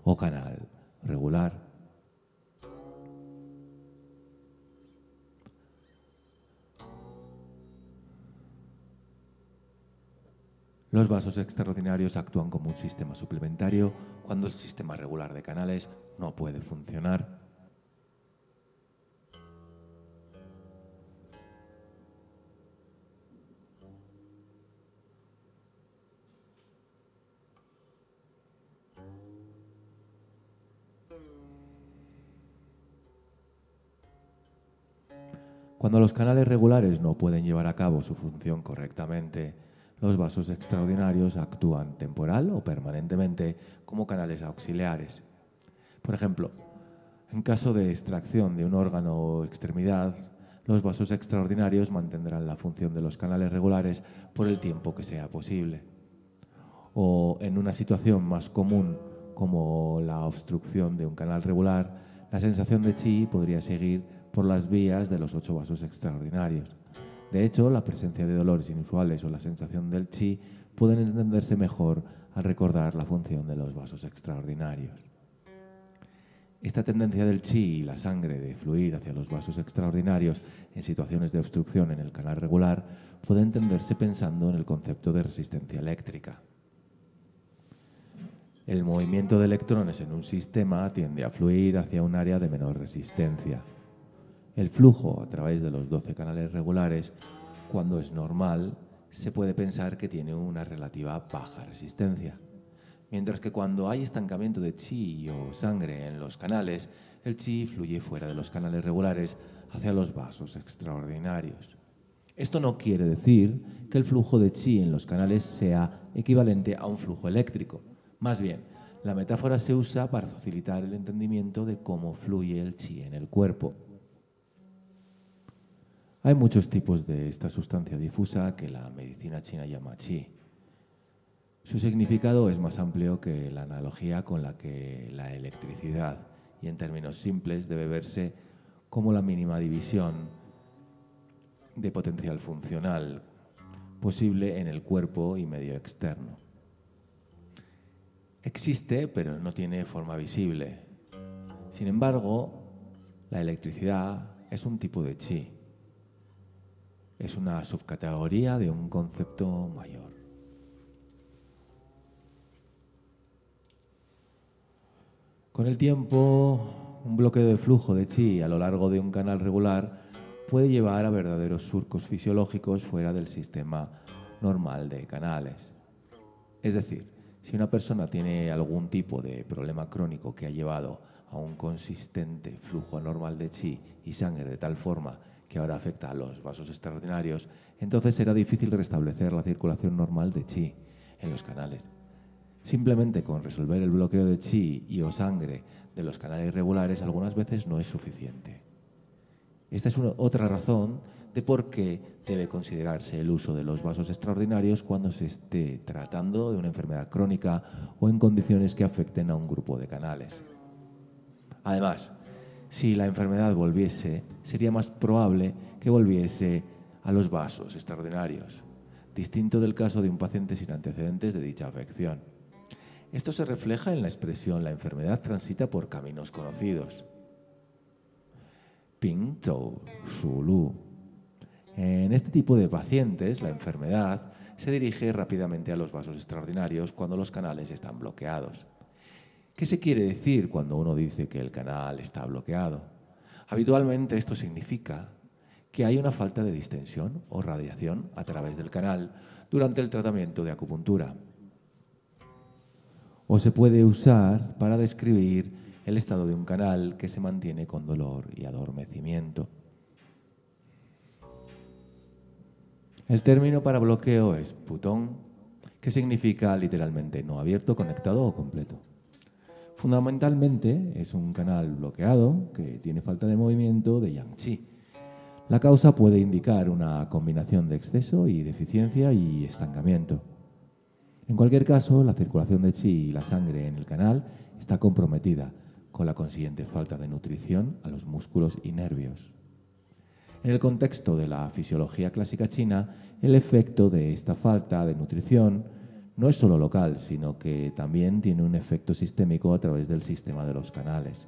S1: o canal regular. Los vasos extraordinarios actúan como un sistema suplementario cuando el sistema regular de canales no puede funcionar Cuando los canales regulares no pueden llevar a cabo su función correctamente, los vasos extraordinarios actúan temporal o permanentemente como canales auxiliares. Por ejemplo, En caso de extracción de un órgano o extremidad, los vasos extraordinarios mantendrán la función de los canales regulares por el tiempo que sea posible. O en una situación más común como la obstrucción de un canal regular, la sensación de chi podría seguir por las vías de los ocho vasos extraordinarios. De hecho, la presencia de dolores inusuales o la sensación del chi pueden entenderse mejor al recordar la función de los vasos extraordinarios. Esta tendencia del chi y la sangre de fluir hacia los vasos extraordinarios en situaciones de obstrucción en el canal regular puede entenderse pensando en el concepto de resistencia eléctrica. El movimiento de electrones en un sistema tiende a fluir hacia un área de menor resistencia. El flujo a través de los 12 canales regulares, cuando es normal, se puede pensar que tiene una relativa baja resistencia. Mientras que cuando hay estancamiento de chi o sangre en los canales, el chi fluye fuera de los canales regulares hacia los vasos extraordinarios. Esto no quiere decir que el flujo de chi en los canales sea equivalente a un flujo eléctrico. Más bien, la metáfora se usa para facilitar el entendimiento de cómo fluye el chi en el cuerpo. Hay muchos tipos de esta sustancia difusa que la medicina china llama chi. Su significado es más amplio que la analogía con la que la electricidad, y en términos simples debe verse como la mínima división de potencial funcional posible en el cuerpo y medio externo. Existe, pero no tiene forma visible. Sin embargo, la electricidad es un tipo de chi. Es una subcategoría de un concepto mayor. Con el tiempo, un bloqueo de flujo de chi a lo largo de un canal regular puede llevar a verdaderos surcos fisiológicos fuera del sistema normal de canales. Es decir, si una persona tiene algún tipo de problema crónico que ha llevado a un consistente flujo normal de chi y sangre de tal forma que ahora afecta a los vasos extraordinarios, entonces será difícil restablecer la circulación normal de chi en los canales. Simplemente con resolver el bloqueo de chi y o sangre de los canales regulares algunas veces no es suficiente. Esta es otra razón de por qué debe considerarse el uso de los vasos extraordinarios cuando se esté tratando de una enfermedad crónica o en condiciones que afecten a un grupo de canales. Además, si la enfermedad volviese, sería más probable que volviese a los vasos extraordinarios, distinto del caso de un paciente sin antecedentes de dicha afección. Esto se refleja en la expresión la enfermedad transita por caminos conocidos. Ping Zhou Lu. En este tipo de pacientes, la enfermedad se dirige rápidamente a los vasos extraordinarios cuando los canales están bloqueados. ¿Qué se quiere decir cuando uno dice que el canal está bloqueado? Habitualmente esto significa que hay una falta de distensión o radiación a través del canal durante el tratamiento de acupuntura o se puede usar para describir el estado de un canal que se mantiene con dolor y adormecimiento. El término para bloqueo es putón, que significa literalmente no abierto, conectado o completo. Fundamentalmente es un canal bloqueado que tiene falta de movimiento de yang chi. La causa puede indicar una combinación de exceso y deficiencia y estancamiento. En cualquier caso, la circulación de chi y la sangre en el canal está comprometida, con la consiguiente falta de nutrición a los músculos y nervios. En el contexto de la fisiología clásica china, el efecto de esta falta de nutrición no es solo local, sino que también tiene un efecto sistémico a través del sistema de los canales.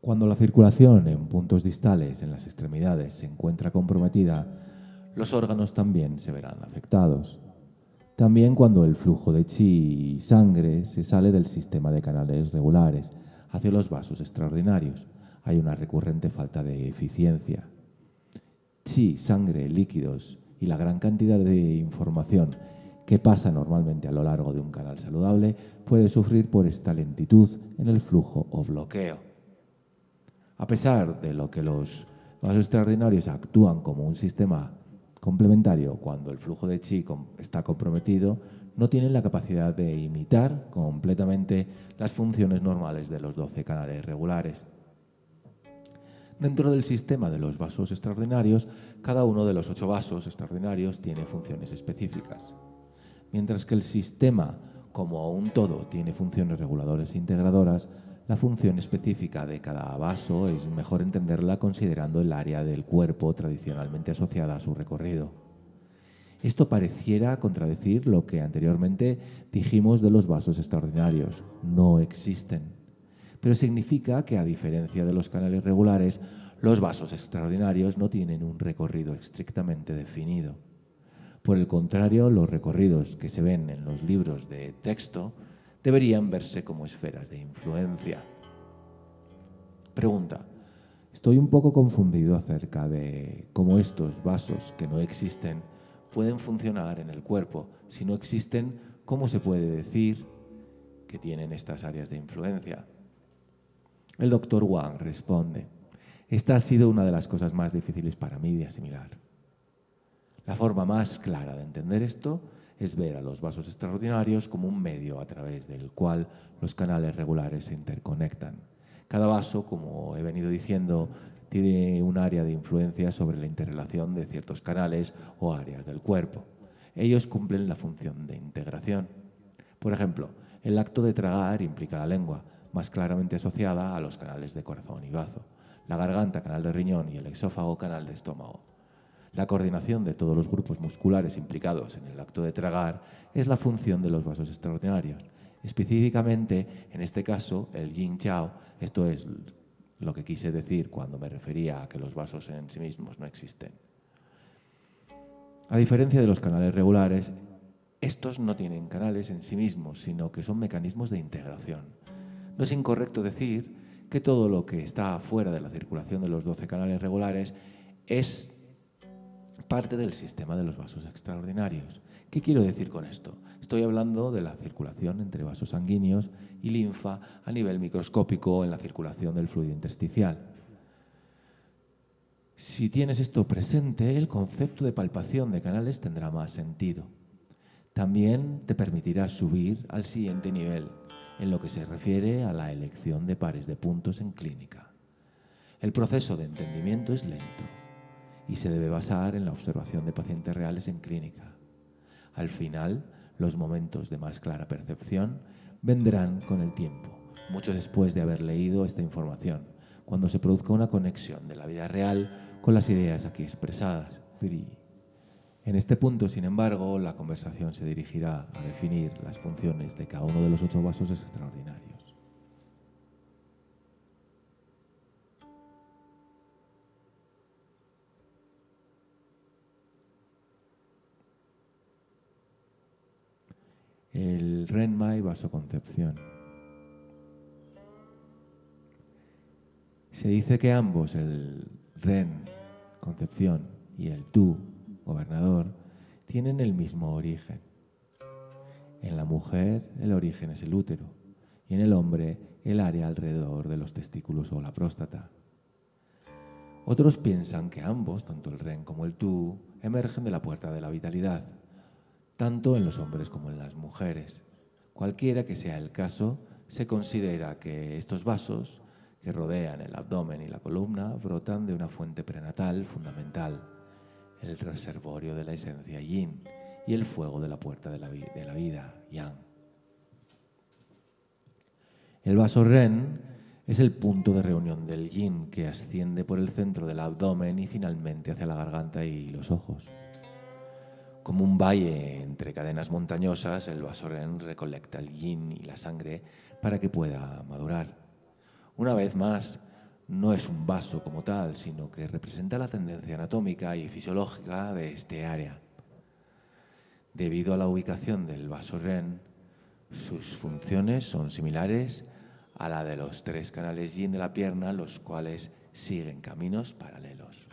S1: Cuando la circulación en puntos distales en las extremidades se encuentra comprometida, los órganos también se verán afectados. También cuando el flujo de chi y sangre se sale del sistema de canales regulares hacia los vasos extraordinarios, hay una recurrente falta de eficiencia. Chi, sangre, líquidos y la gran cantidad de información que pasa normalmente a lo largo de un canal saludable puede sufrir por esta lentitud en el flujo o bloqueo. A pesar de lo que los vasos extraordinarios actúan como un sistema complementario, cuando el flujo de chi está comprometido, no tienen la capacidad de imitar completamente las funciones normales de los 12 canales regulares. Dentro del sistema de los vasos extraordinarios, cada uno de los ocho vasos extraordinarios tiene funciones específicas. Mientras que el sistema como un todo tiene funciones reguladoras e integradoras, la función específica de cada vaso es mejor entenderla considerando el área del cuerpo tradicionalmente asociada a su recorrido. Esto pareciera contradecir lo que anteriormente dijimos de los vasos extraordinarios. No existen. Pero significa que a diferencia de los canales regulares, los vasos extraordinarios no tienen un recorrido estrictamente definido. Por el contrario, los recorridos que se ven en los libros de texto deberían verse como esferas de influencia. Pregunta. Estoy un poco confundido acerca de cómo estos vasos que no existen pueden funcionar en el cuerpo. Si no existen, ¿cómo se puede decir que tienen estas áreas de influencia? El doctor Wang responde, esta ha sido una de las cosas más difíciles para mí de asimilar. La forma más clara de entender esto es ver a los vasos extraordinarios como un medio a través del cual los canales regulares se interconectan. Cada vaso, como he venido diciendo, tiene un área de influencia sobre la interrelación de ciertos canales o áreas del cuerpo. Ellos cumplen la función de integración. Por ejemplo, el acto de tragar implica la lengua, más claramente asociada a los canales de corazón y bazo, la garganta, canal de riñón y el exófago, canal de estómago. La coordinación de todos los grupos musculares implicados en el acto de tragar es la función de los vasos extraordinarios. Específicamente, en este caso, el yin chao, esto es lo que quise decir cuando me refería a que los vasos en sí mismos no existen. A diferencia de los canales regulares, estos no tienen canales en sí mismos, sino que son mecanismos de integración. No es incorrecto decir que todo lo que está fuera de la circulación de los 12 canales regulares es parte del sistema de los vasos extraordinarios. ¿Qué quiero decir con esto? Estoy hablando de la circulación entre vasos sanguíneos y linfa a nivel microscópico en la circulación del fluido intersticial. Si tienes esto presente, el concepto de palpación de canales tendrá más sentido. También te permitirá subir al siguiente nivel en lo que se refiere a la elección de pares de puntos en clínica. El proceso de entendimiento es lento y se debe basar en la observación de pacientes reales en clínica. Al final, los momentos de más clara percepción vendrán con el tiempo, mucho después de haber leído esta información, cuando se produzca una conexión de la vida real con las ideas aquí expresadas. En este punto, sin embargo, la conversación se dirigirá a definir las funciones de cada uno de los ocho vasos extraordinarios. el Renma y vasoconcepción. Se dice que ambos, el Ren, concepción, y el Tu, gobernador, tienen el mismo origen. En la mujer el origen es el útero y en el hombre el área alrededor de los testículos o la próstata. Otros piensan que ambos, tanto el Ren como el Tu, emergen de la puerta de la vitalidad tanto en los hombres como en las mujeres. Cualquiera que sea el caso, se considera que estos vasos que rodean el abdomen y la columna brotan de una fuente prenatal fundamental, el reservorio de la esencia yin y el fuego de la puerta de la, vida, yang. El vaso ren es el punto de reunión del yin que asciende por el centro del abdomen y finalmente hacia la garganta y los ojos. Como un valle entre cadenas montañosas, el vasoren recolecta el yin y la sangre para que pueda madurar. Una vez más, no es un vaso como tal, sino que representa la tendencia anatómica y fisiológica de este área. Debido a la ubicación del vaso REN, sus funciones son similares a la de los tres canales yin de la pierna, los cuales siguen caminos paralelos.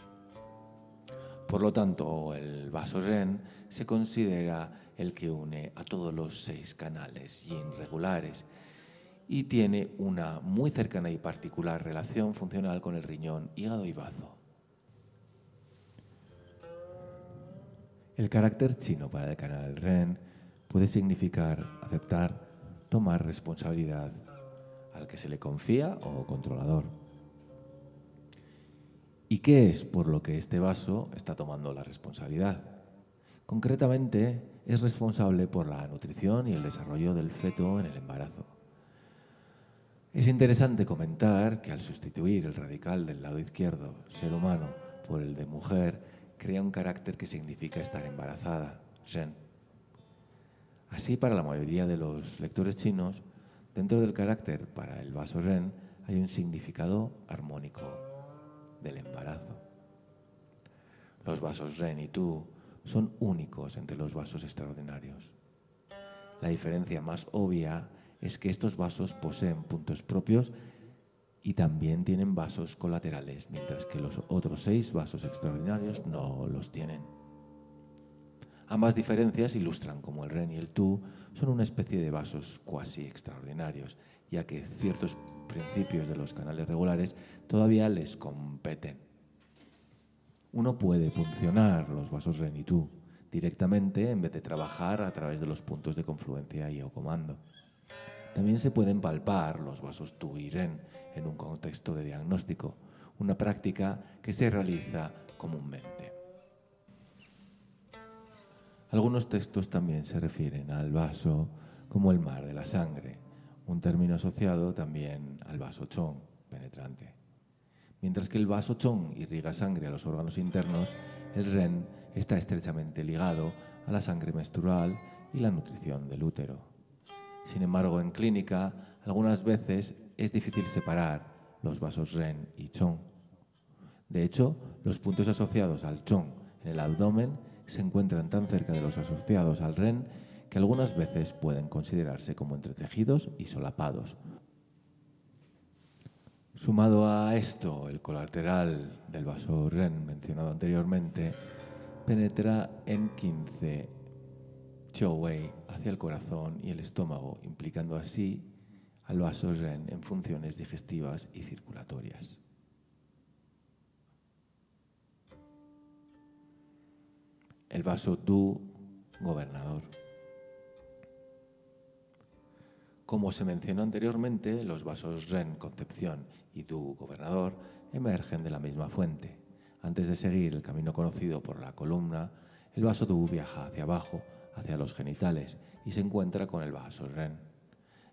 S1: Por lo tanto, el vaso REN se considera el que une a todos los seis canales yin regulares y tiene una muy cercana y particular relación funcional con el riñón, hígado y bazo. El carácter chino para el canal Ren puede significar aceptar, tomar responsabilidad al que se le confía o controlador. ¿Y qué es por lo que este vaso está tomando la responsabilidad? Concretamente, es responsable por la nutrición y el desarrollo del feto en el embarazo. Es interesante comentar que al sustituir el radical del lado izquierdo, ser humano, por el de mujer, crea un carácter que significa estar embarazada, Ren. Así, para la mayoría de los lectores chinos, dentro del carácter para el vaso Ren hay un significado armónico del embarazo. Los vasos Ren y Tu son únicos entre los vasos extraordinarios. La diferencia más obvia es que estos vasos poseen puntos propios y también tienen vasos colaterales, mientras que los otros seis vasos extraordinarios no los tienen. Ambas diferencias ilustran cómo el ren y el tu son una especie de vasos cuasi extraordinarios, ya que ciertos principios de los canales regulares todavía les competen. Uno puede funcionar los vasos ren y tu directamente en vez de trabajar a través de los puntos de confluencia y o comando. También se pueden palpar los vasos tu y ren en un contexto de diagnóstico, una práctica que se realiza comúnmente. Algunos textos también se refieren al vaso como el mar de la sangre, un término asociado también al vaso chong, penetrante. Mientras que el vaso chong irriga sangre a los órganos internos, el ren está estrechamente ligado a la sangre menstrual y la nutrición del útero. Sin embargo, en clínica, algunas veces es difícil separar los vasos REN y CHONG. De hecho, los puntos asociados al CHONG en el abdomen se encuentran tan cerca de los asociados al REN que algunas veces pueden considerarse como entretejidos y solapados. Sumado a esto, el colateral del vaso REN mencionado anteriormente penetra en 15 Wei hacia el corazón y el estómago, implicando así al vaso Ren en funciones digestivas y circulatorias. El vaso Du, gobernador. Como se mencionó anteriormente, los vasos Ren, concepción, y Du, gobernador, emergen de la misma fuente. Antes de seguir el camino conocido por la columna, el vaso Du viaja hacia abajo, hacia los genitales, y se encuentra con el vaso Ren.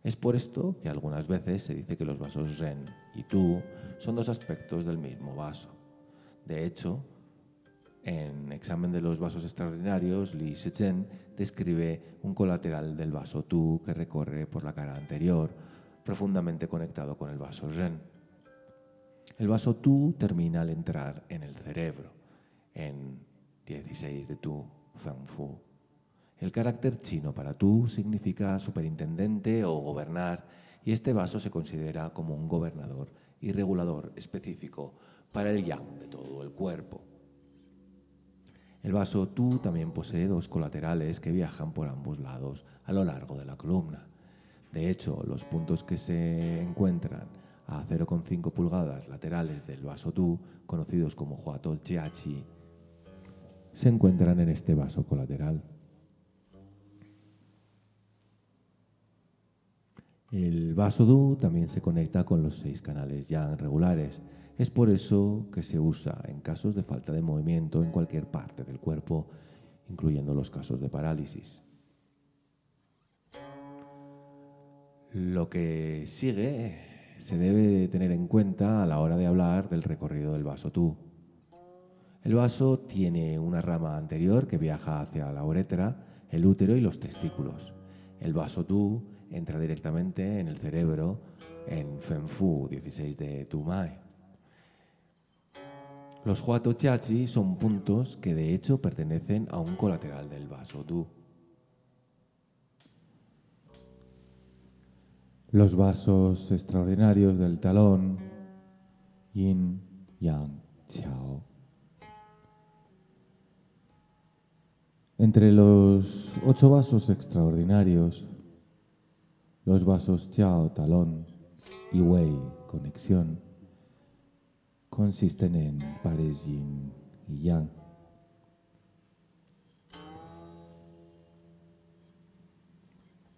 S1: Es por esto que algunas veces se dice que los vasos Ren y Tu son dos aspectos del mismo vaso. De hecho, en Examen de los vasos extraordinarios, Li Shizhen describe un colateral del vaso Tu que recorre por la cara anterior, profundamente conectado con el vaso Ren. El vaso Tu termina al entrar en el cerebro, en 16 de Tu, Feng Fu. El carácter chino para tú significa superintendente o gobernar y este vaso se considera como un gobernador y regulador específico para el yang de todo el cuerpo. El vaso tú también posee dos colaterales que viajan por ambos lados a lo largo de la columna. De hecho, los puntos que se encuentran a 0,5 pulgadas laterales del vaso tú, conocidos como Huatol Chiachi, se encuentran en este vaso colateral. El vaso también se conecta con los seis canales yang regulares. Es por eso que se usa en casos de falta de movimiento en cualquier parte del cuerpo, incluyendo los casos de parálisis. Lo que sigue se debe tener en cuenta a la hora de hablar del recorrido del vaso Tu. El vaso tiene una rama anterior que viaja hacia la uretra, el útero y los testículos. El vaso Tu entra directamente en el cerebro en Fenfu 16 de Tumai. Los Huatochachi son puntos que de hecho pertenecen a un colateral del vaso Du. Los vasos extraordinarios del talón, Yin, Yang, Chao. Entre los ocho vasos extraordinarios los vasos Chao, Talón y Wei, Conexión, consisten en pares Yin y Yang.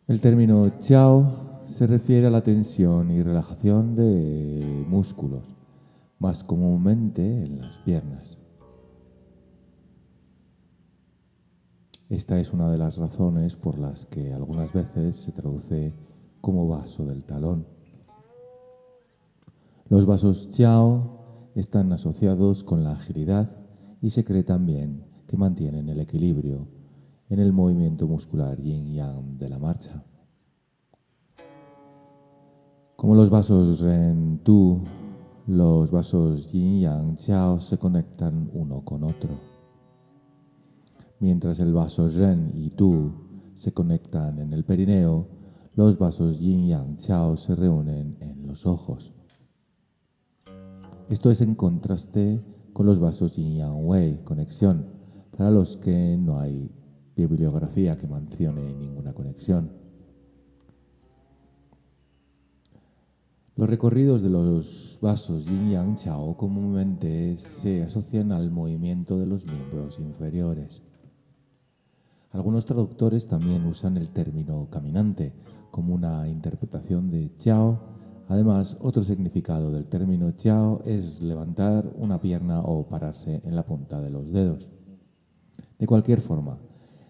S1: El término Chao se refiere a la tensión y relajación de músculos, más comúnmente en las piernas. Esta es una de las razones por las que algunas veces se traduce como vaso del talón. Los vasos Chiao están asociados con la agilidad y se cree también que mantienen el equilibrio en el movimiento muscular yin-yang de la marcha. Como los vasos Ren Tu, los vasos yin-yang Chiao se conectan uno con otro mientras el vaso Ren y Tu se conectan en el perineo, los vasos Yin Yang Chao se reúnen en los ojos. Esto es en contraste con los vasos Yin Yang Wei, conexión, para los que no hay bibliografía que mencione ninguna conexión. Los recorridos de los vasos Yin Yang Chao comúnmente se asocian al movimiento de los miembros inferiores. Algunos traductores también usan el término caminante como una interpretación de chao. Además, otro significado del término chao es levantar una pierna o pararse en la punta de los dedos. De cualquier forma,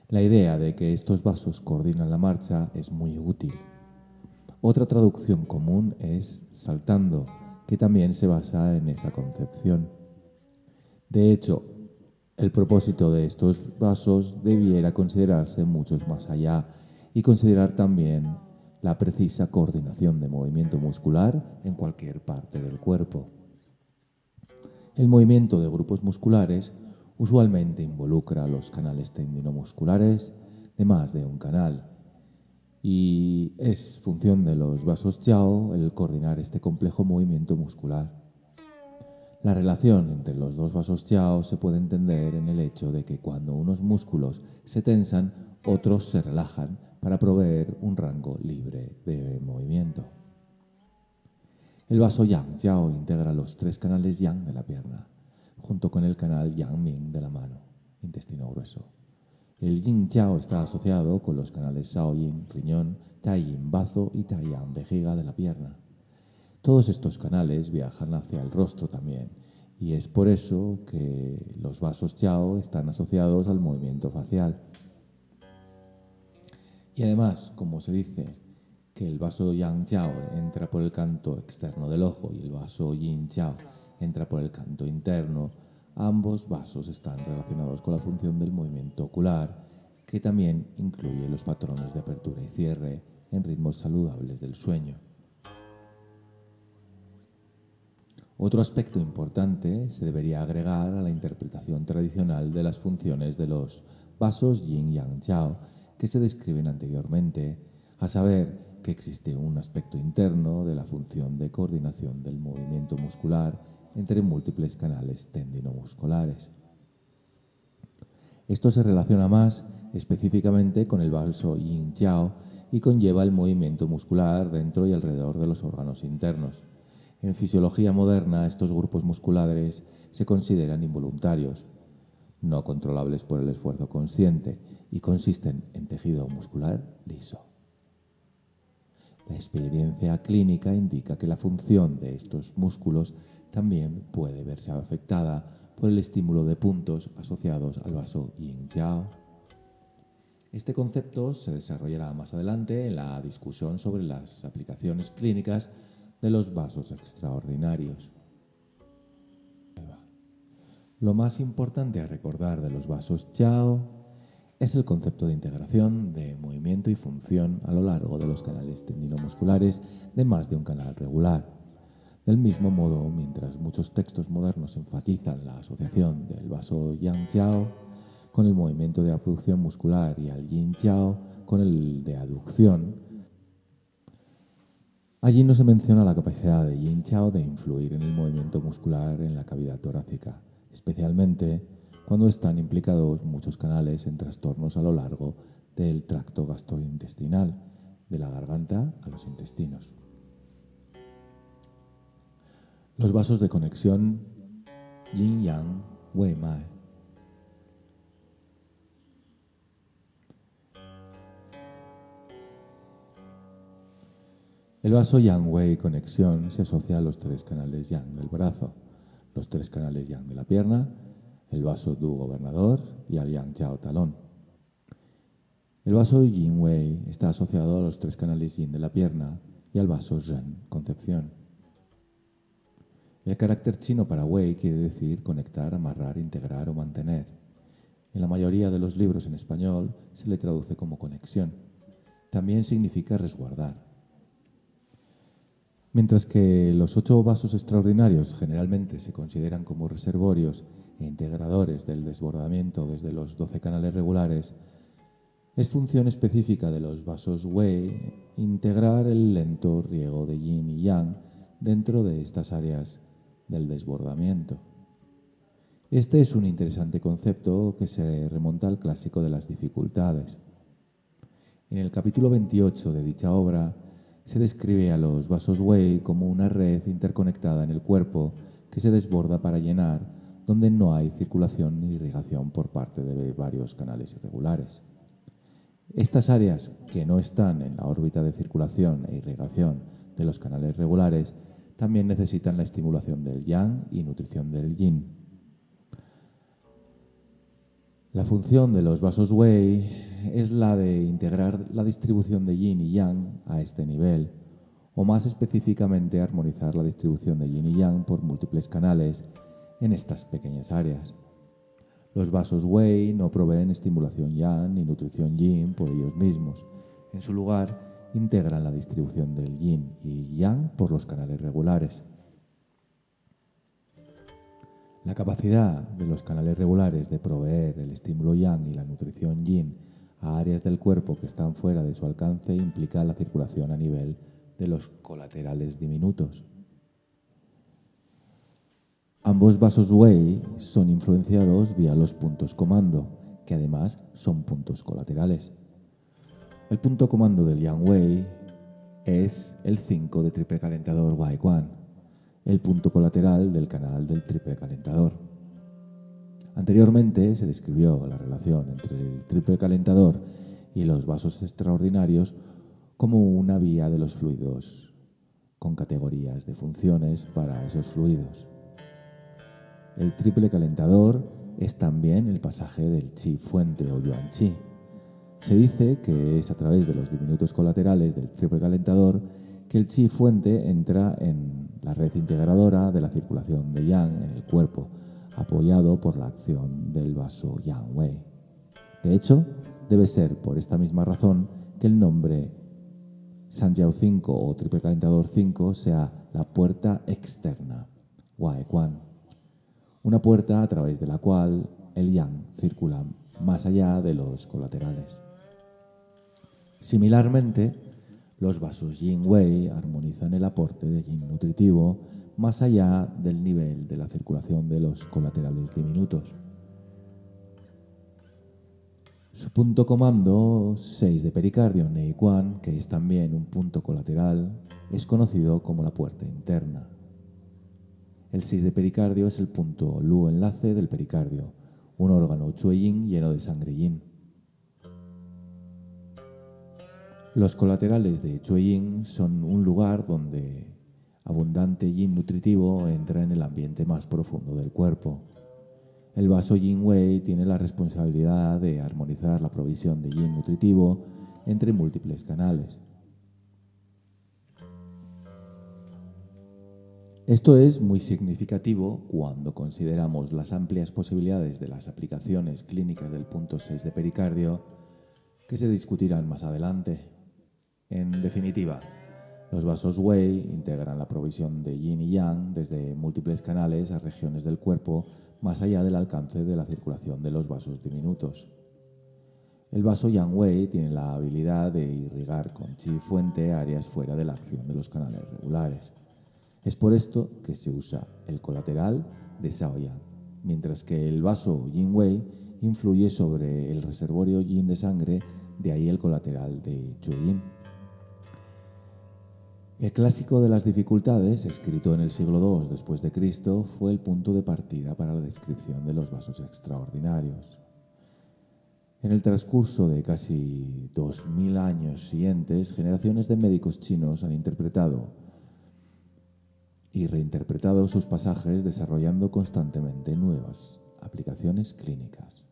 S1: la idea de que estos vasos coordinan la marcha es muy útil. Otra traducción común es saltando, que también se basa en esa concepción. De hecho, el propósito de estos vasos debiera considerarse muchos más allá y considerar también la precisa coordinación de movimiento muscular en cualquier parte del cuerpo. El movimiento de grupos musculares usualmente involucra los canales tendinomusculares de más de un canal y es función de los vasos Chao el coordinar este complejo movimiento muscular. La relación entre los dos vasos Chao se puede entender en el hecho de que cuando unos músculos se tensan, otros se relajan para proveer un rango libre de movimiento. El vaso Yang Chao integra los tres canales Yang de la pierna, junto con el canal Yang Ming de la mano, intestino grueso. El Yin Chao está asociado con los canales Shao Yin, riñón, Tai Yin, bazo y Tai Yang, vejiga de la pierna. Todos estos canales viajan hacia el rostro también y es por eso que los vasos Chao están asociados al movimiento facial. Y además, como se dice que el vaso Yang Chao entra por el canto externo del ojo y el vaso Yin Chao entra por el canto interno, ambos vasos están relacionados con la función del movimiento ocular, que también incluye los patrones de apertura y cierre en ritmos saludables del sueño. Otro aspecto importante se debería agregar a la interpretación tradicional de las funciones de los vasos yin yang chao que se describen anteriormente, a saber que existe un aspecto interno de la función de coordinación del movimiento muscular entre múltiples canales tendinomusculares. Esto se relaciona más específicamente con el vaso yin chao y conlleva el movimiento muscular dentro y alrededor de los órganos internos. En fisiología moderna, estos grupos musculares se consideran involuntarios, no controlables por el esfuerzo consciente y consisten en tejido muscular liso. La experiencia clínica indica que la función de estos músculos también puede verse afectada por el estímulo de puntos asociados al vaso yin-yao. Este concepto se desarrollará más adelante en la discusión sobre las aplicaciones clínicas de los vasos extraordinarios. Lo más importante a recordar de los vasos Chao es el concepto de integración de movimiento y función a lo largo de los canales tendinomusculares de más de un canal regular. Del mismo modo, mientras muchos textos modernos enfatizan la asociación del vaso Yang Chao con el movimiento de abducción muscular y al Yin Chao con el de aducción, Allí no se menciona la capacidad de Yin Chao de influir en el movimiento muscular en la cavidad torácica, especialmente cuando están implicados muchos canales en trastornos a lo largo del tracto gastrointestinal, de la garganta a los intestinos. Los vasos de conexión Yin Yang Wei Mai El vaso Yang Wei conexión se asocia a los tres canales Yang del brazo, los tres canales Yang de la pierna, el vaso Du gobernador y al Yang Chao talón. El vaso Yin Wei está asociado a los tres canales Yin de la pierna y al vaso Zhen concepción. El carácter chino para Wei quiere decir conectar, amarrar, integrar o mantener. En la mayoría de los libros en español se le traduce como conexión. También significa resguardar. Mientras que los ocho vasos extraordinarios generalmente se consideran como reservorios e integradores del desbordamiento desde los doce canales regulares, es función específica de los vasos Wei integrar el lento riego de yin y yang dentro de estas áreas del desbordamiento. Este es un interesante concepto que se remonta al clásico de las dificultades. En el capítulo 28 de dicha obra, se describe a los vasos Wei como una red interconectada en el cuerpo que se desborda para llenar donde no hay circulación ni irrigación por parte de varios canales irregulares. Estas áreas que no están en la órbita de circulación e irrigación de los canales regulares también necesitan la estimulación del yang y nutrición del yin. La función de los vasos Wei es la de integrar la distribución de yin y yang a este nivel, o más específicamente armonizar la distribución de yin y yang por múltiples canales en estas pequeñas áreas. Los vasos Wei no proveen estimulación yang ni nutrición yin por ellos mismos. En su lugar, integran la distribución del yin y yang por los canales regulares. La capacidad de los canales regulares de proveer el estímulo yang y la nutrición yin a áreas del cuerpo que están fuera de su alcance implica la circulación a nivel de los colaterales diminutos. Ambos vasos Wei son influenciados vía los puntos comando, que además son puntos colaterales. El punto comando del Yang Wei es el 5 de triple calentador Wai Quan, el punto colateral del canal del triple calentador. Anteriormente se describió la relación entre el triple calentador y los vasos extraordinarios como una vía de los fluidos, con categorías de funciones para esos fluidos. El triple calentador es también el pasaje del chi fuente o yuan chi. Se dice que es a través de los diminutos colaterales del triple calentador que el chi fuente entra en la red integradora de la circulación de yang en el cuerpo, apoyado por la acción del vaso Yang Wei. De hecho, debe ser por esta misma razón que el nombre Sanjiao 5 o triple calentador 5 sea la puerta externa, Wai Quan, una puerta a través de la cual el Yang circula más allá de los colaterales. Similarmente, los vasos Yin Wei armonizan el aporte de Yin nutritivo más allá del nivel de la circulación de los colaterales diminutos. Su punto comando 6 de pericardio, Quan, que es también un punto colateral, es conocido como la puerta interna. El 6 de pericardio es el punto Lu enlace del pericardio, un órgano Yin lleno de sangre Yin. Los colaterales de Yin son un lugar donde abundante yin nutritivo entra en el ambiente más profundo del cuerpo. El vaso yin wei tiene la responsabilidad de armonizar la provisión de yin nutritivo entre múltiples canales. Esto es muy significativo cuando consideramos las amplias posibilidades de las aplicaciones clínicas del punto 6 de pericardio que se discutirán más adelante. En definitiva, los vasos Wei integran la provisión de yin y yang desde múltiples canales a regiones del cuerpo más allá del alcance de la circulación de los vasos diminutos. El vaso Yang Wei tiene la habilidad de irrigar con chi fuente áreas fuera de la acción de los canales regulares. Es por esto que se usa el colateral de Yang, mientras que el vaso Yin Wei influye sobre el reservorio Yin de sangre, de ahí el colateral de Yin. El clásico de las dificultades, escrito en el siglo II después de Cristo, fue el punto de partida para la descripción de los vasos extraordinarios. En el transcurso de casi 2.000 años siguientes, generaciones de médicos chinos han interpretado y reinterpretado sus pasajes desarrollando constantemente nuevas aplicaciones clínicas.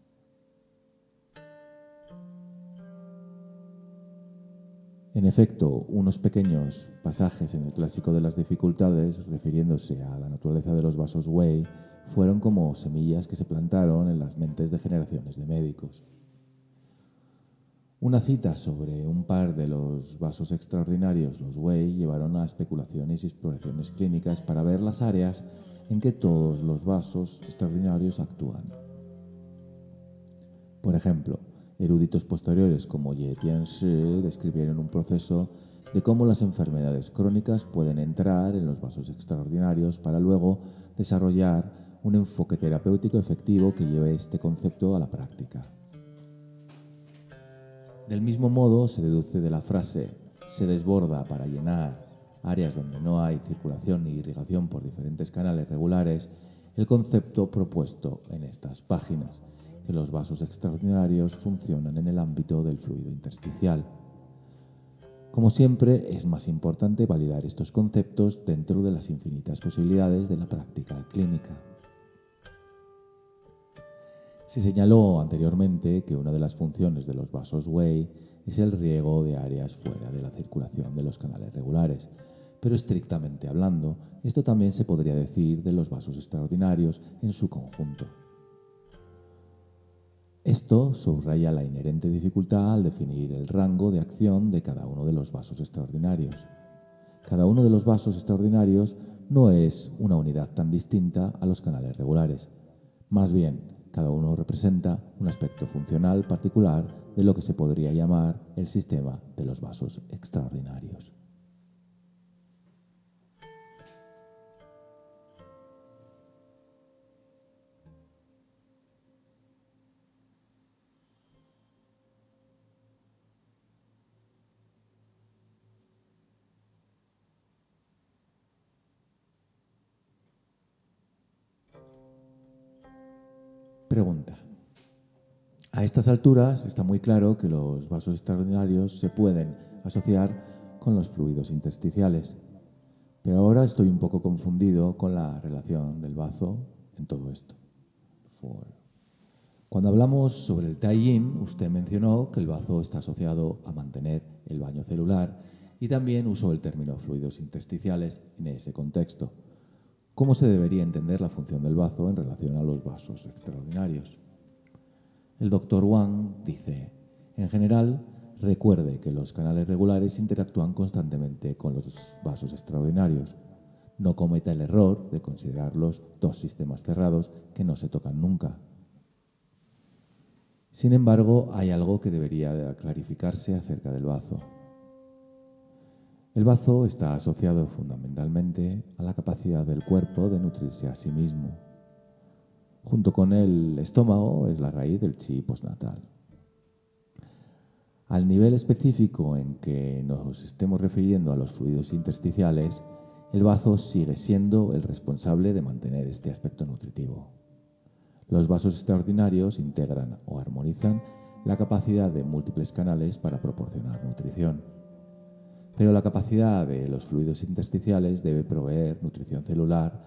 S1: En efecto, unos pequeños pasajes en el clásico de las dificultades, refiriéndose a la naturaleza de los vasos Wei, fueron como semillas que se plantaron en las mentes de generaciones de médicos. Una cita sobre un par de los vasos extraordinarios, los Wei, llevaron a especulaciones y exploraciones clínicas para ver las áreas en que todos los vasos extraordinarios actúan. Por ejemplo, eruditos posteriores como Ye Tianshi describieron un proceso de cómo las enfermedades crónicas pueden entrar en los vasos extraordinarios para luego desarrollar un enfoque terapéutico efectivo que lleve este concepto a la práctica. Del mismo modo, se deduce de la frase se desborda para llenar áreas donde no hay circulación ni irrigación por diferentes canales regulares el concepto propuesto en estas páginas, que los vasos extraordinarios funcionan en el ámbito del fluido intersticial. Como siempre, es más importante validar estos conceptos dentro de las infinitas posibilidades de la práctica clínica. Se señaló anteriormente que una de las funciones de los vasos Wei es el riego de áreas fuera de la circulación de los canales regulares, pero estrictamente hablando, esto también se podría decir de los vasos extraordinarios en su conjunto. Esto subraya la inherente dificultad al definir el rango de acción de cada uno de los vasos extraordinarios. Cada uno de los vasos extraordinarios no es una unidad tan distinta a los canales regulares. Más bien, cada uno representa un aspecto funcional particular de lo que se podría llamar el sistema de los vasos extraordinarios. A estas alturas está muy claro que los vasos extraordinarios se pueden asociar con los fluidos intersticiales, pero ahora estoy un poco confundido con la relación del bazo en todo esto. Cuando hablamos sobre el Tai usted mencionó que el bazo está asociado a mantener el baño celular y también usó el término fluidos intersticiales en ese contexto. ¿Cómo se debería entender la función del bazo en relación a los vasos extraordinarios? El doctor Wang dice, en general, recuerde que los canales regulares interactúan constantemente con los vasos extraordinarios. No cometa el error de considerarlos dos sistemas cerrados que no se tocan nunca. Sin embargo, hay algo que debería clarificarse acerca del bazo. El bazo está asociado fundamentalmente a la capacidad del cuerpo de nutrirse a sí mismo. Junto con el estómago es la raíz del chi postnatal. Al nivel específico en que nos estemos refiriendo a los fluidos intersticiales, el bazo sigue siendo el responsable de mantener este aspecto nutritivo. Los vasos extraordinarios integran o armonizan la capacidad de múltiples canales para proporcionar nutrición pero la capacidad de los fluidos intersticiales debe proveer nutrición celular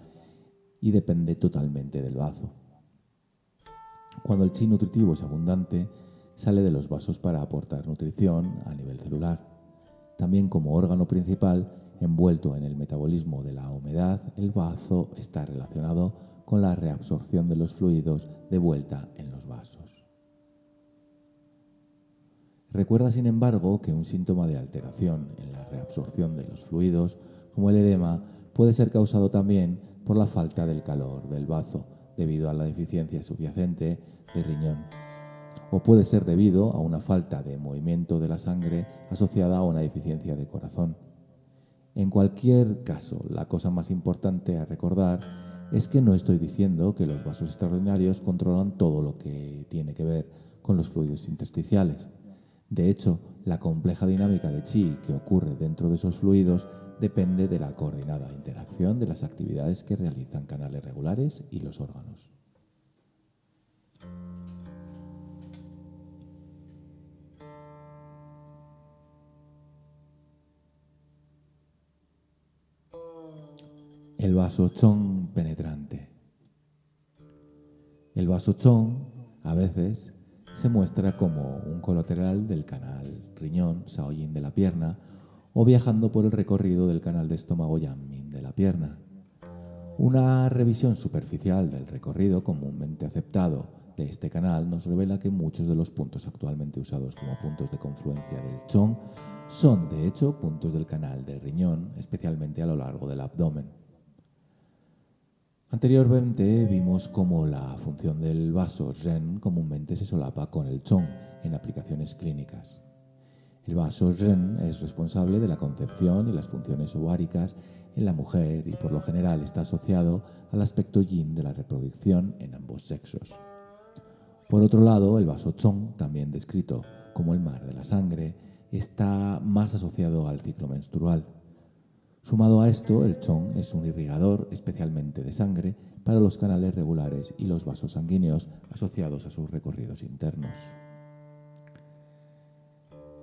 S1: y depende totalmente del bazo. Cuando el chi nutritivo es abundante, sale de los vasos para aportar nutrición a nivel celular. También como órgano principal, envuelto en el metabolismo de la humedad, el bazo está relacionado con la reabsorción de los fluidos de vuelta en los vasos. Recuerda, sin embargo, que un síntoma de alteración en la reabsorción de los fluidos, como el edema, puede ser causado también por la falta del calor del bazo debido a la deficiencia subyacente de riñón. O puede ser debido a una falta de movimiento de la sangre asociada a una deficiencia de corazón. En cualquier caso, la cosa más importante a recordar es que no estoy diciendo que los vasos extraordinarios controlan todo lo que tiene que ver con los fluidos intersticiales. De hecho, la compleja dinámica de chi que ocurre dentro de esos fluidos depende de la coordinada interacción de las actividades que realizan canales regulares y los órganos. El vasochón penetrante. El vasochón a veces se muestra como un colateral del canal riñón, saoyin de la pierna, o viajando por el recorrido del canal de estómago Yanmin de la pierna. Una revisión superficial del recorrido comúnmente aceptado de este canal nos revela que muchos de los puntos actualmente usados como puntos de confluencia del chong son de hecho puntos del canal de riñón, especialmente a lo largo del abdomen. Anteriormente vimos cómo la función del vaso REN comúnmente se solapa con el CHONG en aplicaciones clínicas. El vaso REN es responsable de la concepción y las funciones ováricas en la mujer y por lo general está asociado al aspecto yin de la reproducción en ambos sexos. Por otro lado, el vaso CHONG, también descrito como el mar de la sangre, está más asociado al ciclo menstrual Sumado a esto, el chong es un irrigador especialmente de sangre para los canales regulares y los vasos sanguíneos asociados a sus recorridos internos.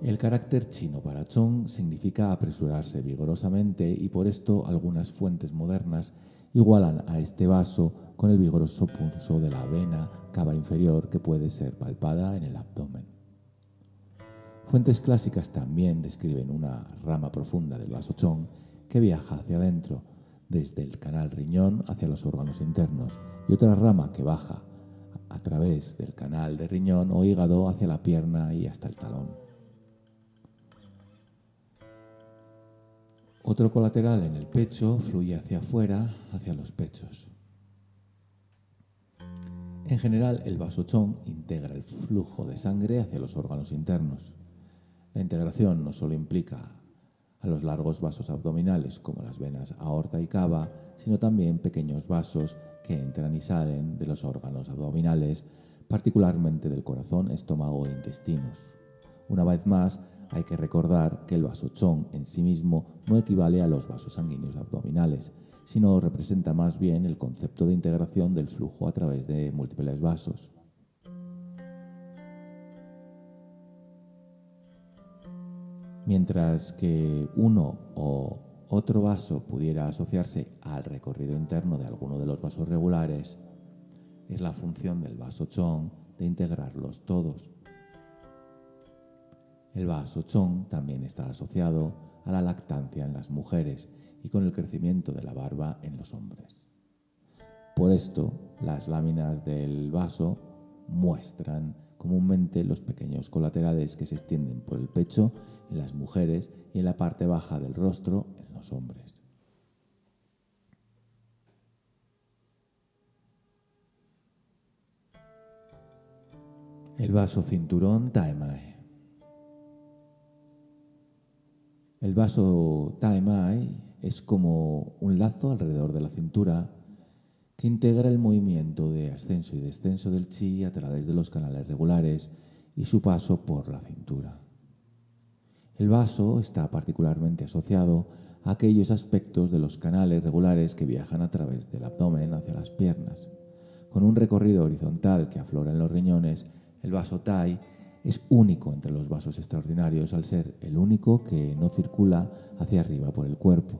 S1: El carácter chino para chong significa apresurarse vigorosamente y por esto algunas fuentes modernas igualan a este vaso con el vigoroso pulso de la vena cava inferior que puede ser palpada en el abdomen. Fuentes clásicas también describen una rama profunda del vaso chong que viaja hacia adentro, desde el canal riñón hacia los órganos internos, y otra rama que baja a través del canal de riñón o hígado hacia la pierna y hasta el talón. Otro colateral en el pecho fluye hacia afuera, hacia los pechos. En general, el vasochón integra el flujo de sangre hacia los órganos internos. La integración no solo implica a los largos vasos abdominales como las venas aorta y cava, sino también pequeños vasos que entran y salen de los órganos abdominales, particularmente del corazón, estómago e intestinos. Una vez más, hay que recordar que el vaso chong en sí mismo no equivale a los vasos sanguíneos abdominales, sino representa más bien el concepto de integración del flujo a través de múltiples vasos. mientras que uno o otro vaso pudiera asociarse al recorrido interno de alguno de los vasos regulares, es la función del vaso chong de integrarlos todos. El vaso chong también está asociado a la lactancia en las mujeres y con el crecimiento de la barba en los hombres. Por esto, las láminas del vaso muestran comúnmente los pequeños colaterales que se extienden por el pecho en las mujeres y en la parte baja del rostro en los hombres. El vaso cinturón Taemai. El vaso Taemai es como un lazo alrededor de la cintura que integra el movimiento de ascenso y descenso del chi a través de los canales regulares y su paso por la cintura. El vaso está particularmente asociado a aquellos aspectos de los canales regulares que viajan a través del abdomen hacia las piernas. Con un recorrido horizontal que aflora en los riñones, el vaso Tai es único entre los vasos extraordinarios al ser el único que no circula hacia arriba por el cuerpo.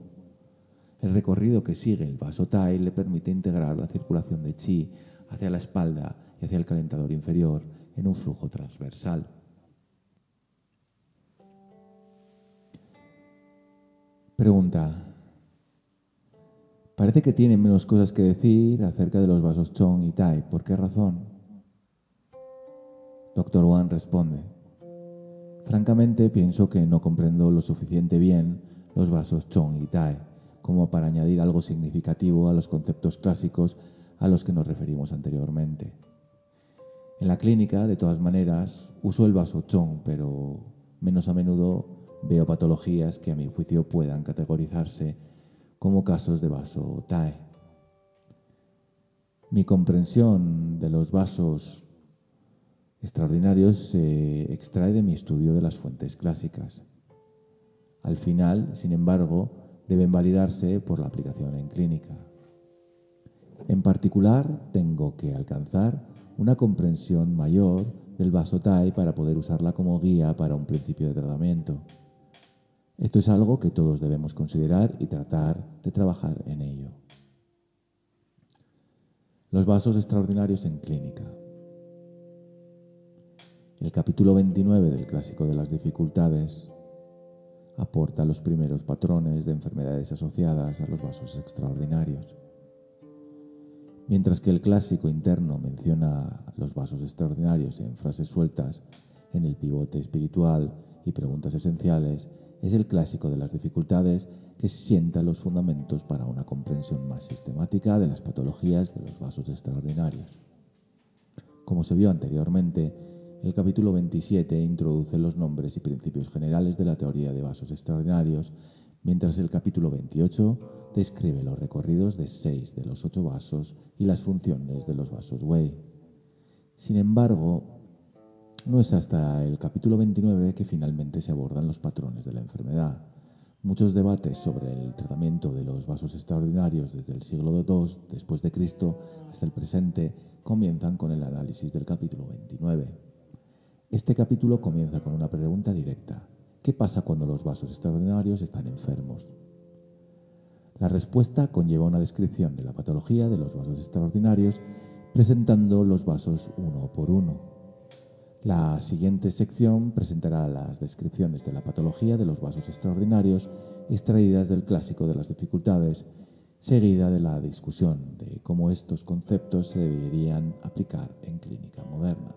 S1: El recorrido que sigue el vaso Tai le permite integrar la circulación de chi hacia la espalda y hacia el calentador inferior en un flujo transversal. Pregunta. Parece que tiene menos cosas que decir acerca de los vasos Chong y Tai. ¿Por qué razón? Doctor Wang responde. Francamente pienso que no comprendo lo suficiente bien los vasos Chong y Tai como para añadir algo significativo a los conceptos clásicos a los que nos referimos anteriormente. En la clínica, de todas maneras, uso el vaso chong, pero menos a menudo veo patologías que a mi juicio puedan categorizarse como casos de vaso TAE. Mi comprensión de los vasos extraordinarios se extrae de mi estudio de las fuentes clásicas. Al final, sin embargo, deben validarse por la aplicación en clínica. En particular, tengo que alcanzar una comprensión mayor del vaso TAI para poder usarla como guía para un principio de tratamiento. Esto es algo que todos debemos considerar y tratar de trabajar en ello. Los vasos extraordinarios en clínica. El capítulo 29 del Clásico de las Dificultades aporta los primeros patrones de enfermedades asociadas a los vasos extraordinarios. Mientras que el clásico interno menciona los vasos extraordinarios en frases sueltas, en el pivote espiritual y preguntas esenciales, es el clásico de las dificultades que sienta los fundamentos para una comprensión más sistemática de las patologías de los vasos extraordinarios. Como se vio anteriormente, el capítulo 27 introduce los nombres y principios generales de la teoría de vasos extraordinarios, mientras el capítulo 28 describe los recorridos de seis de los ocho vasos y las funciones de los vasos Wei. Sin embargo, no es hasta el capítulo 29 que finalmente se abordan los patrones de la enfermedad. Muchos debates sobre el tratamiento de los vasos extraordinarios desde el siglo II después de Cristo hasta el presente comienzan con el análisis del capítulo 29. Este capítulo comienza con una pregunta directa. ¿Qué pasa cuando los vasos extraordinarios están enfermos? La respuesta conlleva una descripción de la patología de los vasos extraordinarios, presentando los vasos uno por uno. La siguiente sección presentará las descripciones de la patología de los vasos extraordinarios extraídas del clásico de las dificultades, seguida de la discusión de cómo estos conceptos se deberían aplicar en clínica moderna.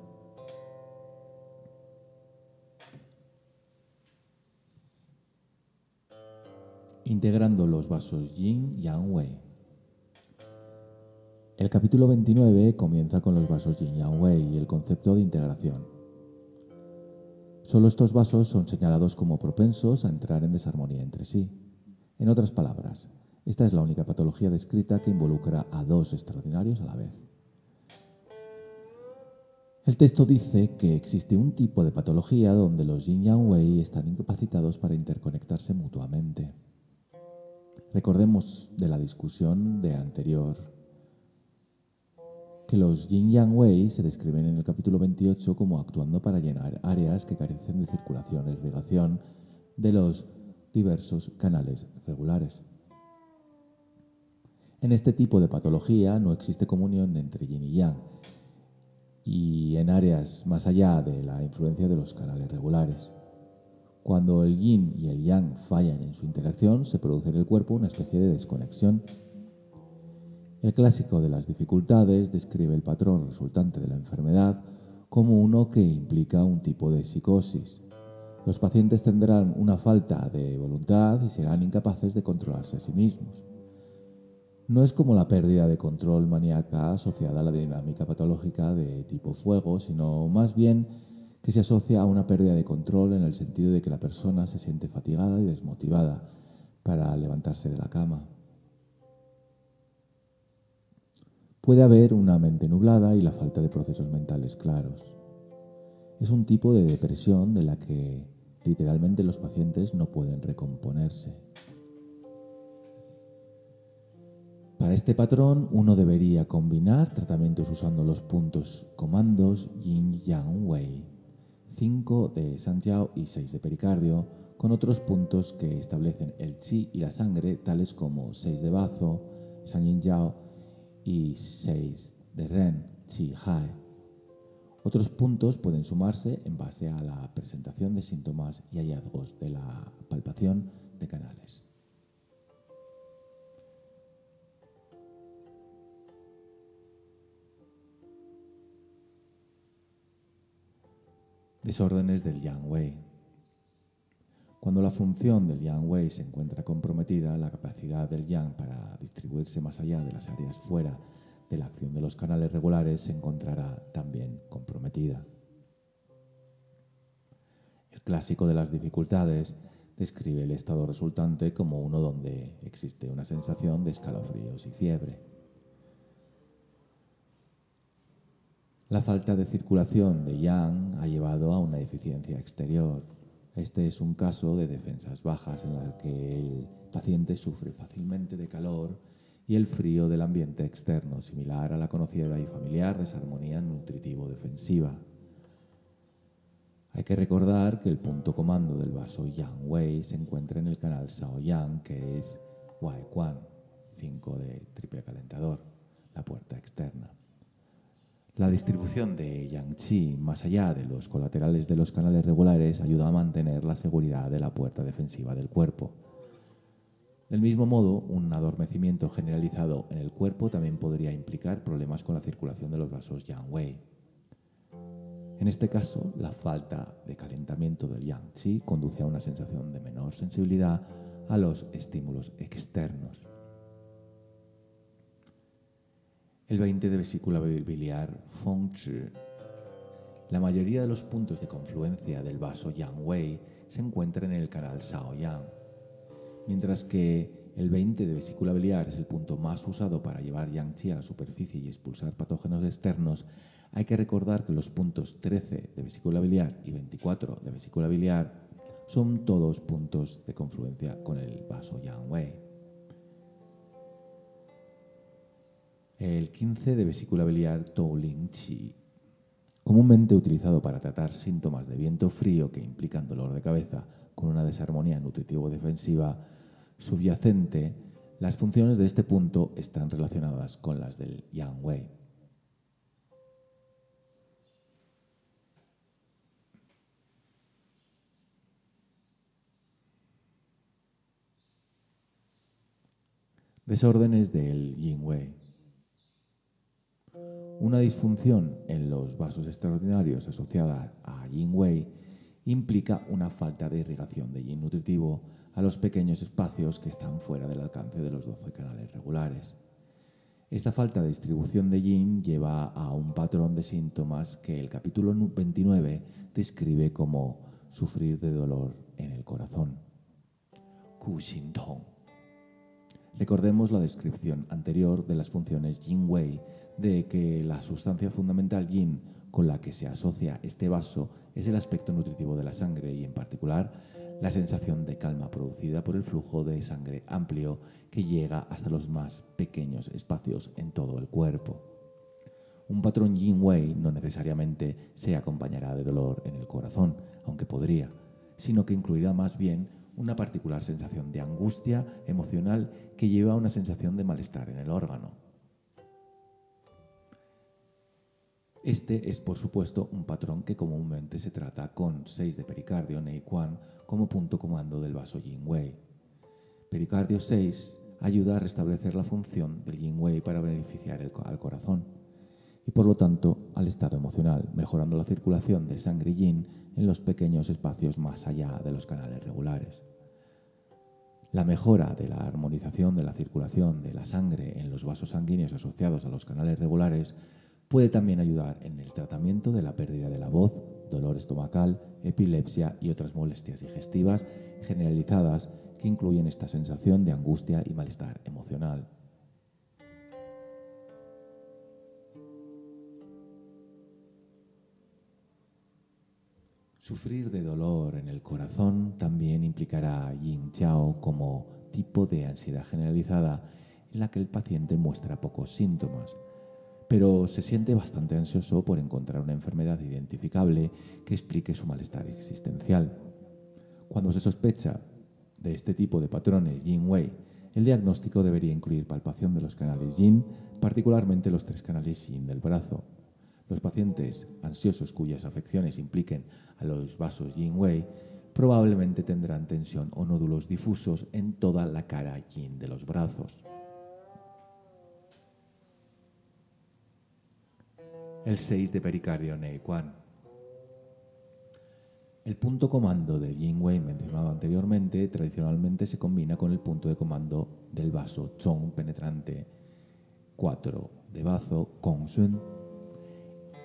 S1: Integrando los vasos Yin Yang Wei. El capítulo 29 comienza con los vasos Yin Yang Wei y el concepto de integración. Solo estos vasos son señalados como propensos a entrar en desarmonía entre sí. En otras palabras, esta es la única patología descrita que involucra a dos extraordinarios a la vez. El texto dice que existe un tipo de patología donde los yin yang wei están incapacitados para interconectarse mutuamente. Recordemos de la discusión de anterior que los yin yang wei se describen en el capítulo 28 como actuando para llenar áreas que carecen de circulación e irrigación de los diversos canales regulares. En este tipo de patología no existe comunión entre yin y yang y en áreas más allá de la influencia de los canales regulares. Cuando el yin y el yang fallan en su interacción, se produce en el cuerpo una especie de desconexión. El clásico de las dificultades describe el patrón resultante de la enfermedad como uno que implica un tipo de psicosis. Los pacientes tendrán una falta de voluntad y serán incapaces de controlarse a sí mismos. No es como la pérdida de control maníaca asociada a la dinámica patológica de tipo fuego, sino más bien que se asocia a una pérdida de control en el sentido de que la persona se siente fatigada y desmotivada para levantarse de la cama. Puede haber una mente nublada y la falta de procesos mentales claros. Es un tipo de depresión de la que literalmente los pacientes no pueden recomponerse. Para este patrón uno debería combinar tratamientos usando los puntos comandos Yin Yang Wei 5 de Sanjiao y 6 de pericardio, con otros puntos que establecen el chi y la sangre, tales como 6 de bazo, Yao y 6 de ren, chi hai. Otros puntos pueden sumarse en base a la presentación de síntomas y hallazgos de la palpación de canales. Desórdenes del Yang Wei. Cuando la función del Yang Wei se encuentra comprometida, la capacidad del Yang para distribuirse más allá de las áreas fuera de la acción de los canales regulares se encontrará también comprometida. El clásico de las dificultades describe el estado resultante como uno donde existe una sensación de escalofríos y fiebre. La falta de circulación de yang ha llevado a una deficiencia exterior. Este es un caso de defensas bajas en la que el paciente sufre fácilmente de calor y el frío del ambiente externo, similar a la conocida y familiar desarmonía nutritivo-defensiva. Hay que recordar que el punto comando del vaso Yang Wei se encuentra en el canal Sao Yang, que es Wai Quan, 5 de triple calentador. La la puerta externa. La distribución de yang qi más allá de los colaterales de los canales regulares ayuda a mantener la seguridad de la puerta defensiva del cuerpo. Del mismo modo, un adormecimiento generalizado en el cuerpo también podría implicar problemas con la circulación de los vasos yang wei. En este caso, la falta de calentamiento del yang qi conduce a una sensación de menor sensibilidad a los estímulos externos. El 20 de vesícula biliar Feng Zhi. La mayoría de los puntos de confluencia del vaso Yang Wei se encuentran en el canal Sao Yang. Mientras que el 20 de vesícula biliar es el punto más usado para llevar Yang Qi a la superficie y expulsar patógenos externos, hay que recordar que los puntos 13 de vesícula biliar y 24 de vesícula biliar son todos puntos de confluencia con el vaso Yang Wei. El 15 de vesícula biliar Qi, comúnmente utilizado para tratar síntomas de viento frío que implican dolor de cabeza con una desarmonía nutritivo-defensiva subyacente, las funciones de este punto están relacionadas con las del Yang Wei. Desórdenes del Yin Wei. Una disfunción en los vasos extraordinarios asociada a Yin Wei implica una falta de irrigación de yin nutritivo a los pequeños espacios que están fuera del alcance de los 12 canales regulares. Esta falta de distribución de yin lleva a un patrón de síntomas que el capítulo 29 describe como sufrir de dolor en el corazón. Ku Recordemos la descripción anterior de las funciones Yin Wei de que la sustancia fundamental yin con la que se asocia este vaso es el aspecto nutritivo de la sangre y en particular la sensación de calma producida por el flujo de sangre amplio que llega hasta los más pequeños espacios en todo el cuerpo. Un patrón yin wei no necesariamente se acompañará de dolor en el corazón, aunque podría, sino que incluirá más bien una particular sensación de angustia emocional que lleva a una sensación de malestar en el órgano. Este es, por supuesto, un patrón que comúnmente se trata con 6 de pericardio Nei Quan como punto comando del vaso Yin Wei. Pericardio 6 ayuda a restablecer la función del Yin Wei para beneficiar al corazón y por lo tanto al estado emocional, mejorando la circulación de sangre yin en los pequeños espacios más allá de los canales regulares. La mejora de la armonización de la circulación de la sangre en los vasos sanguíneos asociados a los canales regulares Puede también ayudar en el tratamiento de la pérdida de la voz, dolor estomacal, epilepsia y otras molestias digestivas generalizadas que incluyen esta sensación de angustia y malestar emocional. Sufrir de dolor en el corazón también implicará yin chao como tipo de ansiedad generalizada en la que el paciente muestra pocos síntomas pero se siente bastante ansioso por encontrar una enfermedad identificable que explique su malestar existencial. Cuando se sospecha de este tipo de patrones Yin-Wei, el diagnóstico debería incluir palpación de los canales Yin, particularmente los tres canales Yin del brazo. Los pacientes ansiosos cuyas afecciones impliquen a los vasos Yin-Wei probablemente tendrán tensión o nódulos difusos en toda la cara Yin de los brazos. El 6 de pericardio Quan. El punto comando del Yin Wei mencionado anteriormente tradicionalmente se combina con el punto de comando del vaso Chong penetrante 4 de bazo Sun.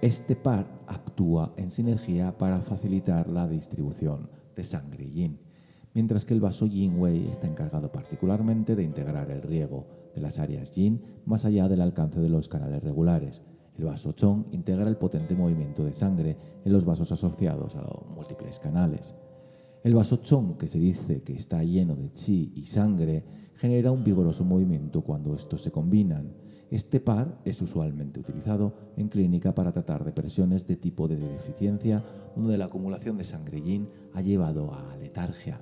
S1: Este par actúa en sinergia para facilitar la distribución de sangre yin, mientras que el vaso Yin Wei está encargado particularmente de integrar el riego de las áreas yin más allá del alcance de los canales regulares el vaso Chong integra el potente movimiento de sangre en los vasos asociados a los múltiples canales. El vaso Chong, que se dice que está lleno de chi y sangre, genera un vigoroso movimiento cuando estos se combinan. Este par es usualmente utilizado en clínica para tratar depresiones de tipo de deficiencia donde la acumulación de sangre yin ha llevado a letargia.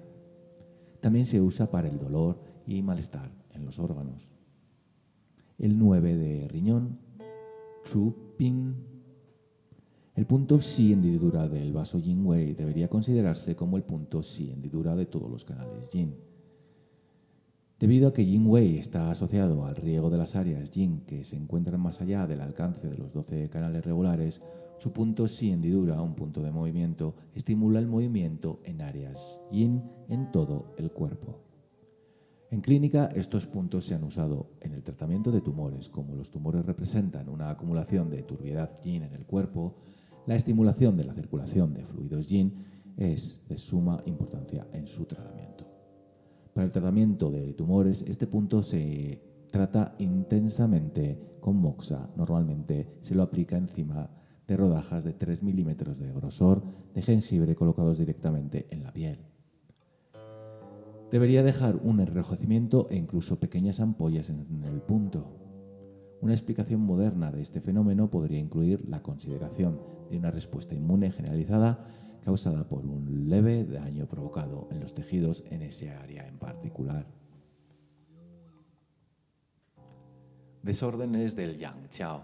S1: También se usa para el dolor y malestar en los órganos. el 9 de riñón, Chu Ping. El punto Xi hendidura del vaso Yin Wei debería considerarse como el punto Xi hendidura de todos los canales Yin. Debido a que Yin Wei está asociado al riego de las áreas Yin que se encuentran más allá del alcance de los 12 canales regulares, su punto Xi hendidura, un punto de movimiento, estimula el movimiento en áreas Yin en todo el cuerpo. En clínica, estos puntos se han usado en el tratamiento de tumores. Como los tumores representan una acumulación de turbiedad yin en el cuerpo, la estimulación de la circulación de fluidos yin es de suma importancia en su tratamiento. Para el tratamiento de tumores, este punto se trata intensamente con moxa. Normalmente se lo aplica encima de rodajas de 3 milímetros de grosor de jengibre colocados directamente en la piel. Debería dejar un enrojecimiento e incluso pequeñas ampollas en el punto. Una explicación moderna de este fenómeno podría incluir la consideración de una respuesta inmune generalizada causada por un leve daño provocado en los tejidos en ese área en particular. Desórdenes del Yang Chao.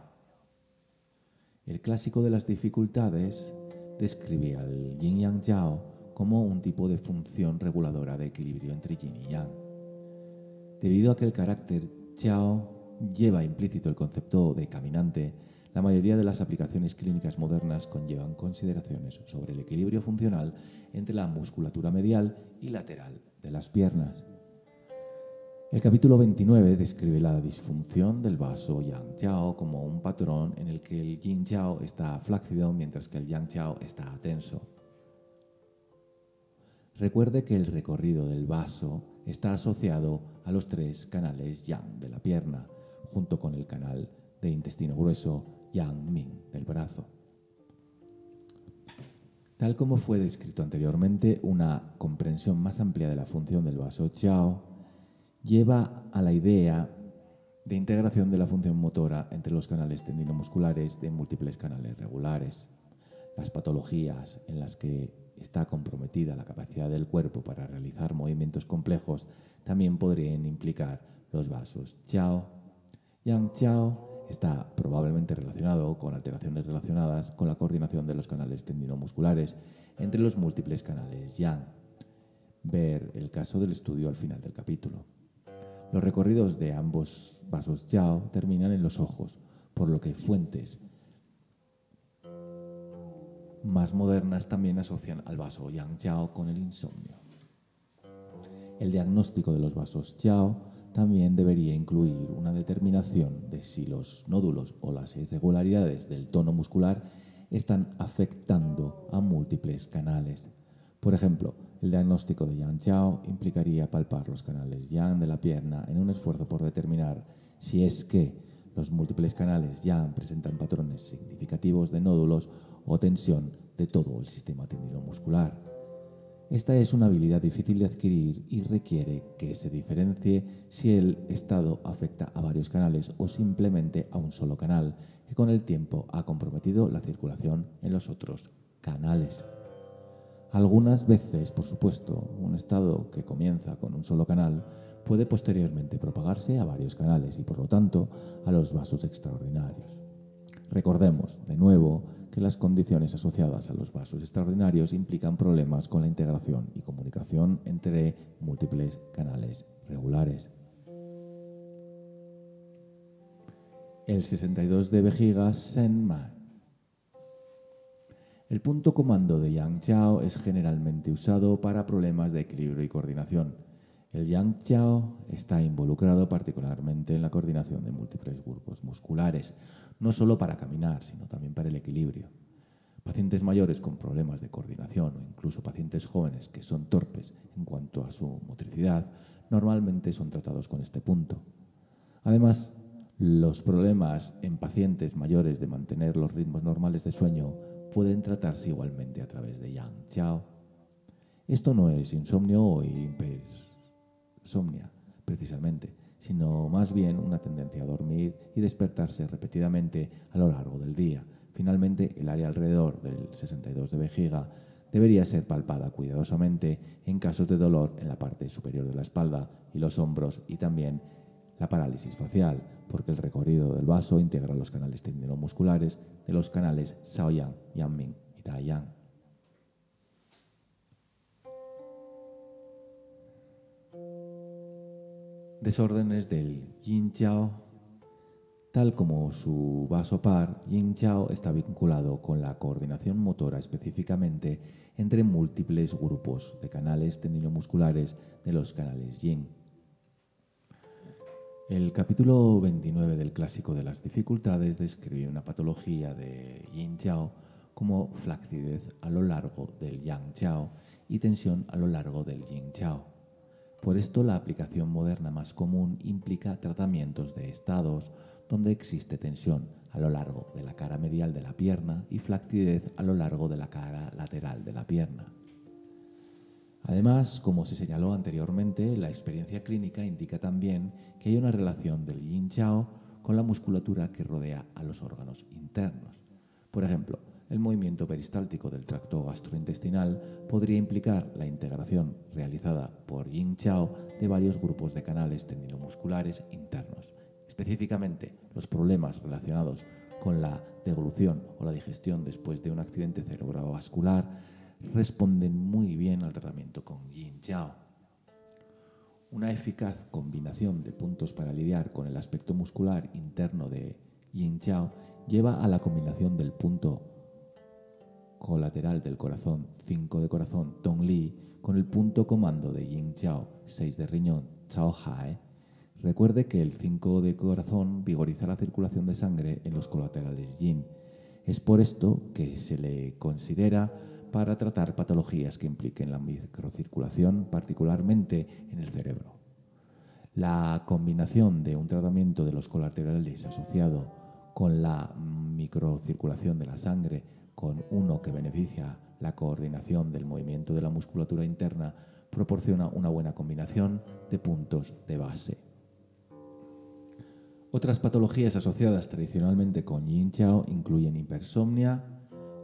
S1: El clásico de las dificultades describe al Yin Yang Chao como un tipo de función reguladora de equilibrio entre yin y yang. Debido a que el carácter Chao lleva implícito el concepto de caminante, la mayoría de las aplicaciones clínicas modernas conllevan consideraciones sobre el equilibrio funcional entre la musculatura medial y lateral de las piernas. El capítulo 29 describe la disfunción del vaso Yang Chao como un patrón en el que el Yin Chao está flácido mientras que el Yang Chao está tenso. Recuerde que el recorrido del vaso está asociado a los tres canales yang de la pierna, junto con el canal de intestino grueso yang ming del brazo. Tal como fue descrito anteriormente, una comprensión más amplia de la función del vaso Chao lleva a la idea de integración de la función motora entre los canales tendinomusculares de múltiples canales regulares. Las patologías en las que está comprometida la capacidad del cuerpo para realizar movimientos complejos, también podrían implicar los vasos Chao. Yang Chao está probablemente relacionado con alteraciones relacionadas con la coordinación de los canales tendinomusculares entre los múltiples canales Yang. Ver el caso del estudio al final del capítulo. Los recorridos de ambos vasos Chao terminan en los ojos, por lo que fuentes más modernas también asocian al vaso Yang Chao con el insomnio. El diagnóstico de los vasos Chao también debería incluir una determinación de si los nódulos o las irregularidades del tono muscular están afectando a múltiples canales. Por ejemplo, el diagnóstico de Yang Chao implicaría palpar los canales Yang de la pierna en un esfuerzo por determinar si es que los múltiples canales Yang presentan patrones significativos de nódulos o tensión de todo el sistema tendinomuscular. Esta es una habilidad difícil de adquirir y requiere que se diferencie si el estado afecta a varios canales o simplemente a un solo canal, que con el tiempo ha comprometido la circulación en los otros canales. Algunas veces, por supuesto, un estado que comienza con un solo canal puede posteriormente propagarse a varios canales y por lo tanto a los vasos extraordinarios. Recordemos, de nuevo, que las condiciones asociadas a los vasos extraordinarios implican problemas con la integración y comunicación entre múltiples canales regulares. El 62 de vejiga Senma. El punto comando de Yang Chao es generalmente usado para problemas de equilibrio y coordinación. El Yang Chao está involucrado particularmente en la coordinación de múltiples grupos musculares, no solo para caminar, sino también para el equilibrio. Pacientes mayores con problemas de coordinación o incluso pacientes jóvenes que son torpes en cuanto a su motricidad normalmente son tratados con este punto. Además, los problemas en pacientes mayores de mantener los ritmos normales de sueño pueden tratarse igualmente a través de Yang Chao. Esto no es insomnio o hipersomnia, precisamente, sino más bien una tendencia a dormir y despertarse repetidamente a lo largo del día. Finalmente, el área alrededor del 62 de vejiga debería ser palpada cuidadosamente en casos de dolor en la parte superior de la espalda y los hombros y también la parálisis facial, porque el recorrido del vaso integra los canales tendinomusculares de los canales Shaoyang, Yangming y Taiyang. Desórdenes del Yin Chao. Tal como su vaso par, Yin Chao está vinculado con la coordinación motora específicamente entre múltiples grupos de canales tendinomusculares de los canales Yin. El capítulo 29 del clásico de las dificultades describe una patología de Yin Chao como flacidez a lo largo del Yang Chao y tensión a lo largo del Yin Chao. Por esto la aplicación moderna más común implica tratamientos de estados donde existe tensión a lo largo de la cara medial de la pierna y flacidez a lo largo de la cara lateral de la pierna. Además, como se señaló anteriormente, la experiencia clínica indica también que hay una relación del yin chao con la musculatura que rodea a los órganos internos. Por ejemplo, el movimiento peristáltico del tracto gastrointestinal podría implicar la integración realizada por Yin Chao de varios grupos de canales tendinomusculares internos. Específicamente, los problemas relacionados con la deglución o la digestión después de un accidente cerebrovascular responden muy bien al tratamiento con Yin Chao. Una eficaz combinación de puntos para lidiar con el aspecto muscular interno de Yin Chao lleva a la combinación del punto colateral del corazón 5 de corazón Tong Li con el punto comando de Yin Chao 6 de riñón Chao Hai, recuerde que el 5 de corazón vigoriza la circulación de sangre en los colaterales Yin. Es por esto que se le considera para tratar patologías que impliquen la microcirculación, particularmente en el cerebro. La combinación de un tratamiento de los colaterales asociado con la microcirculación de la sangre con uno que beneficia la coordinación del movimiento de la musculatura interna, proporciona una buena combinación de puntos de base. Otras patologías asociadas tradicionalmente con Yin Chao incluyen hipersomnia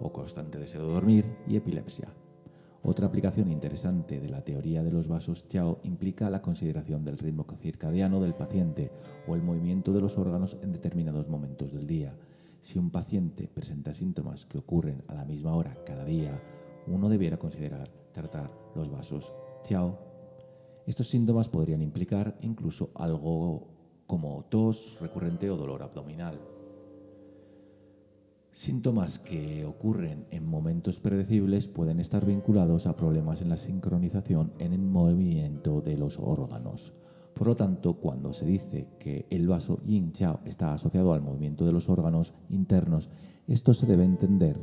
S1: o constante deseo de dormir y epilepsia. Otra aplicación interesante de la teoría de los vasos Chao implica la consideración del ritmo circadiano del paciente o el movimiento de los órganos en determinados momentos del día si un paciente presenta síntomas que ocurren a la misma hora cada día, uno debiera considerar tratar los vasos Chiao. Estos síntomas podrían implicar incluso algo como tos recurrente o dolor abdominal. Síntomas que ocurren en momentos predecibles pueden estar vinculados a problemas en la sincronización en el movimiento de los órganos. Por lo tanto, cuando se dice que el vaso yin chao está asociado al movimiento de los órganos internos, esto se debe entender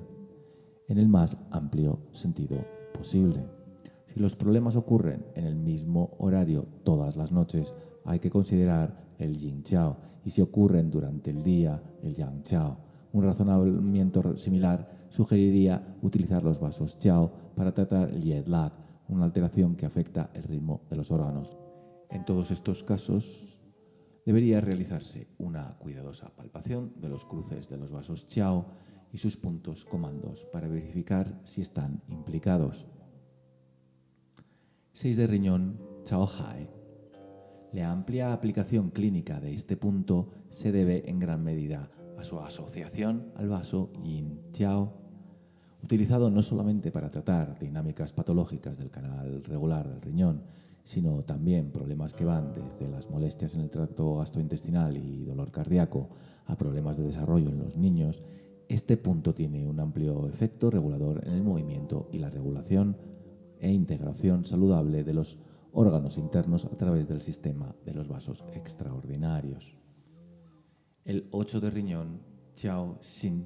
S1: en el más amplio sentido posible. Si los problemas ocurren en el mismo horario todas las noches, hay que considerar el yin chao y si ocurren durante el día, el yang chao. Un razonamiento similar sugeriría utilizar los vasos chao para tratar el jet lag, una alteración que afecta el ritmo de los órganos. En todos estos casos debería realizarse una cuidadosa palpación de los cruces de los vasos Chao y sus puntos comandos para verificar si están implicados. 6 de riñón Chao Hai. La amplia aplicación clínica de este punto se debe en gran medida a su asociación al vaso Yin Chao, utilizado no solamente para tratar dinámicas patológicas del canal regular del riñón, sino también problemas que van desde las molestias en el tracto gastrointestinal y dolor cardíaco a problemas de desarrollo en los niños, este punto tiene un amplio efecto regulador en el movimiento y la regulación e integración saludable de los órganos internos a través del sistema de los vasos extraordinarios. El 8 de riñón, Chao Xin.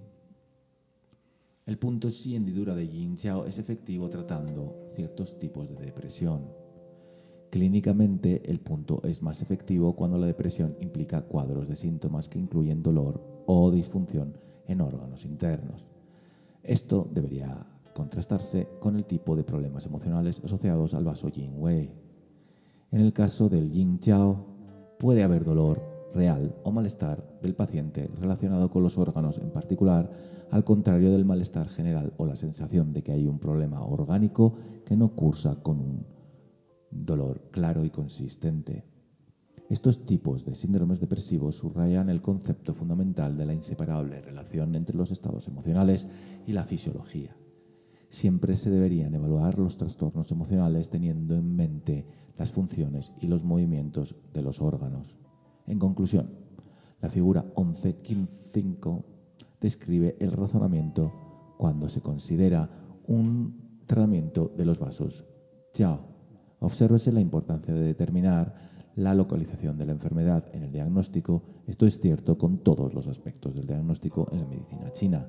S1: El punto Xi hendidura de Yin Chao es efectivo tratando ciertos tipos de depresión, Clínicamente, el punto es más efectivo cuando la depresión implica cuadros de síntomas que incluyen dolor o disfunción en órganos internos. Esto debería contrastarse con el tipo de problemas emocionales asociados al vaso Yin Wei. En el caso del Yin Chao, puede haber dolor real o malestar del paciente relacionado con los órganos en particular, al contrario del malestar general o la sensación de que hay un problema orgánico que no cursa con un dolor claro y consistente. Estos tipos de síndromes depresivos subrayan el concepto fundamental de la inseparable relación entre los estados emocionales y la fisiología. Siempre se deberían evaluar los trastornos emocionales teniendo en mente las funciones y los movimientos de los órganos. En conclusión, la figura 11.5 describe el razonamiento cuando se considera un tratamiento de los vasos. Chao. Obsérvese la importancia de determinar la localización de la enfermedad en el diagnóstico. Esto es cierto con todos los aspectos del diagnóstico en la medicina china.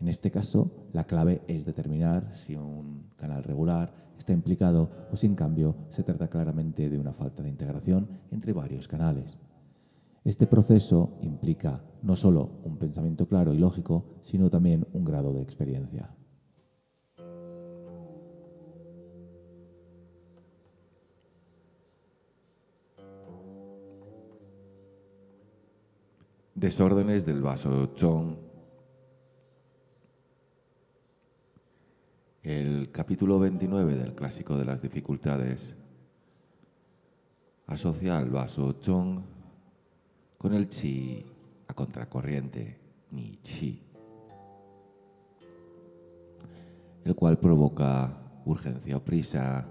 S1: En este caso, la clave es determinar si un canal regular está implicado o si en cambio se trata claramente de una falta de integración entre varios canales. Este proceso implica no solo un pensamiento claro y lógico, sino también un grado de experiencia.
S2: Desórdenes del vaso Chong. El capítulo 29 del clásico de las dificultades asocia al vaso Chong con el chi a contracorriente, ni chi, el cual provoca urgencia o prisa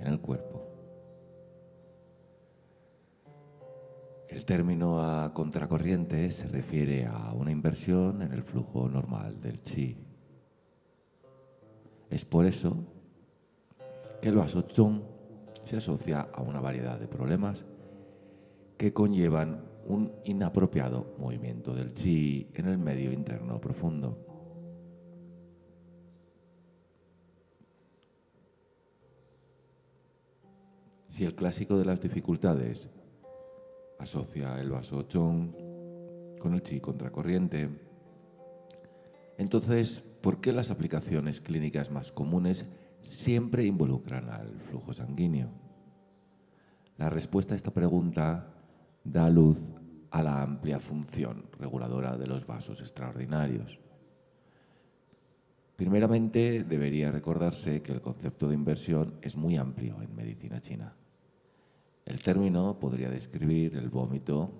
S2: en el cuerpo. El término a contracorriente se refiere a una inversión en el flujo normal del chi. Es por eso que el Chong se asocia a una variedad de problemas que conllevan un inapropiado movimiento del chi en el medio interno profundo. Si el clásico de las dificultades asocia el vaso chong con el chi contracorriente. Entonces, ¿por qué las aplicaciones clínicas más comunes siempre involucran al flujo sanguíneo? La respuesta a esta pregunta da luz a la amplia función reguladora de los vasos extraordinarios. Primeramente, debería recordarse que el concepto de inversión es muy amplio en medicina china. El término podría describir el vómito,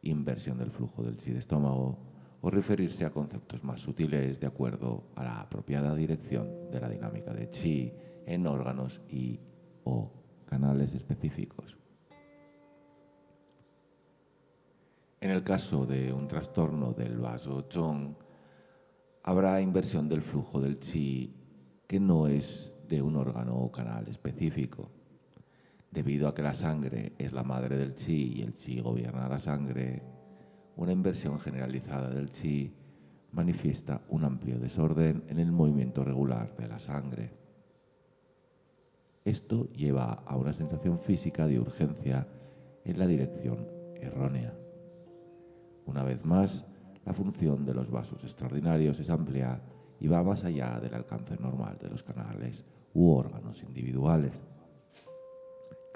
S2: inversión del flujo del chi de estómago o referirse a conceptos más sutiles de acuerdo a la apropiada dirección de la dinámica de chi en órganos y o canales específicos. En el caso de un trastorno del vaso chong, habrá inversión del flujo del chi que no es de un órgano o canal específico. Debido a que la sangre es la madre del chi y el chi gobierna la sangre, una inversión generalizada del chi manifiesta un amplio desorden en el movimiento regular de la sangre. Esto lleva a una sensación física de urgencia en la dirección errónea. Una vez más, la función de los vasos extraordinarios es amplia y va más allá del alcance normal de los canales u órganos individuales.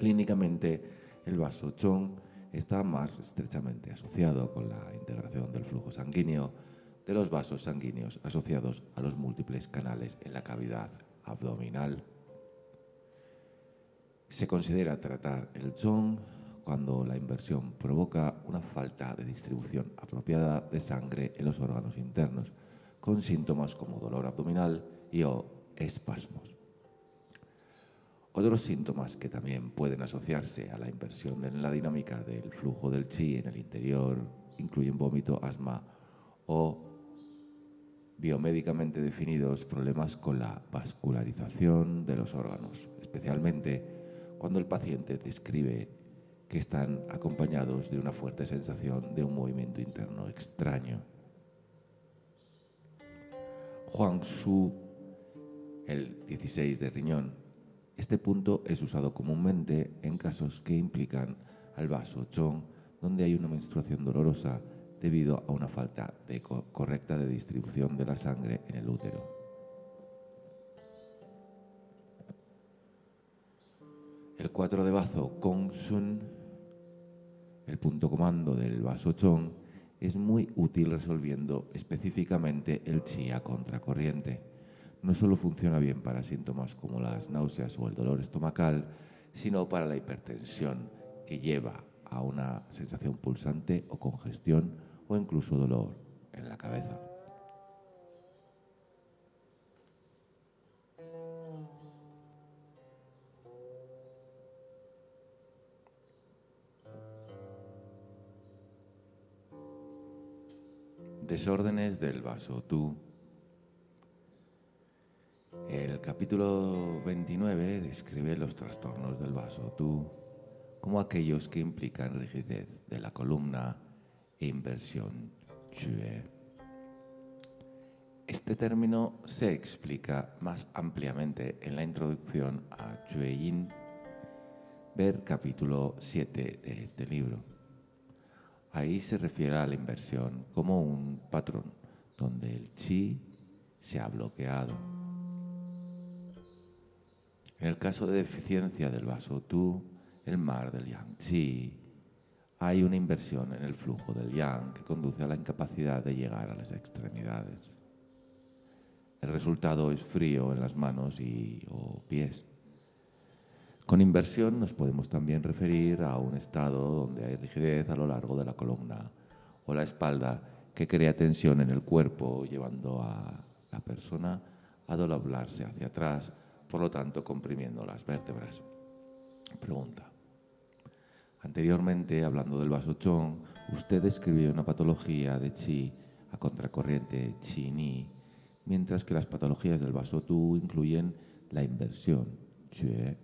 S2: Clínicamente, el vaso chong está más estrechamente asociado con la integración del flujo sanguíneo de los vasos sanguíneos asociados a los múltiples canales en la cavidad abdominal. Se considera tratar el chong cuando la inversión provoca una falta de distribución apropiada de sangre en los órganos internos, con síntomas como dolor abdominal y o espasmos. Otros síntomas que también pueden asociarse a la inversión en la dinámica del flujo del chi en el interior incluyen vómito, asma o biomédicamente definidos problemas con la vascularización de los órganos, especialmente cuando el paciente describe que están acompañados de una fuerte sensación de un movimiento interno extraño. Juan Su, el 16 de riñón, este punto es usado comúnmente en casos que implican al vaso chong, donde hay una menstruación dolorosa debido a una falta correcta de distribución de la sangre en el útero. El 4 de bazo Kong Sun, el punto comando del vaso chong, es muy útil resolviendo específicamente el chi a contracorriente no solo funciona bien para síntomas como las náuseas o el dolor estomacal, sino para la hipertensión que lleva a una sensación pulsante o congestión o incluso dolor en la cabeza. Desórdenes del vaso tú. El capítulo 29 describe los trastornos del vaso tú como aquellos que implican rigidez de la columna e inversión chue. Este término se explica más ampliamente en la introducción a Chue Yin, ver capítulo 7 de este libro. Ahí se refiere a la inversión como un patrón donde el chi se ha bloqueado. En el caso de deficiencia del vaso tu, el mar del yang chi, hay una inversión en el flujo del yang que conduce a la incapacidad de llegar a las extremidades. El resultado es frío en las manos y o pies. Con inversión nos podemos también referir a un estado donde hay rigidez a lo largo de la columna o la espalda que crea tensión en el cuerpo, llevando a la persona a doblarse hacia atrás, por lo tanto comprimiendo las vértebras. Pregunta. Anteriormente, hablando del vasochón, usted describió una patología de chi a contracorriente chi-ni, mientras que las patologías del vaso tu incluyen la inversión, chue,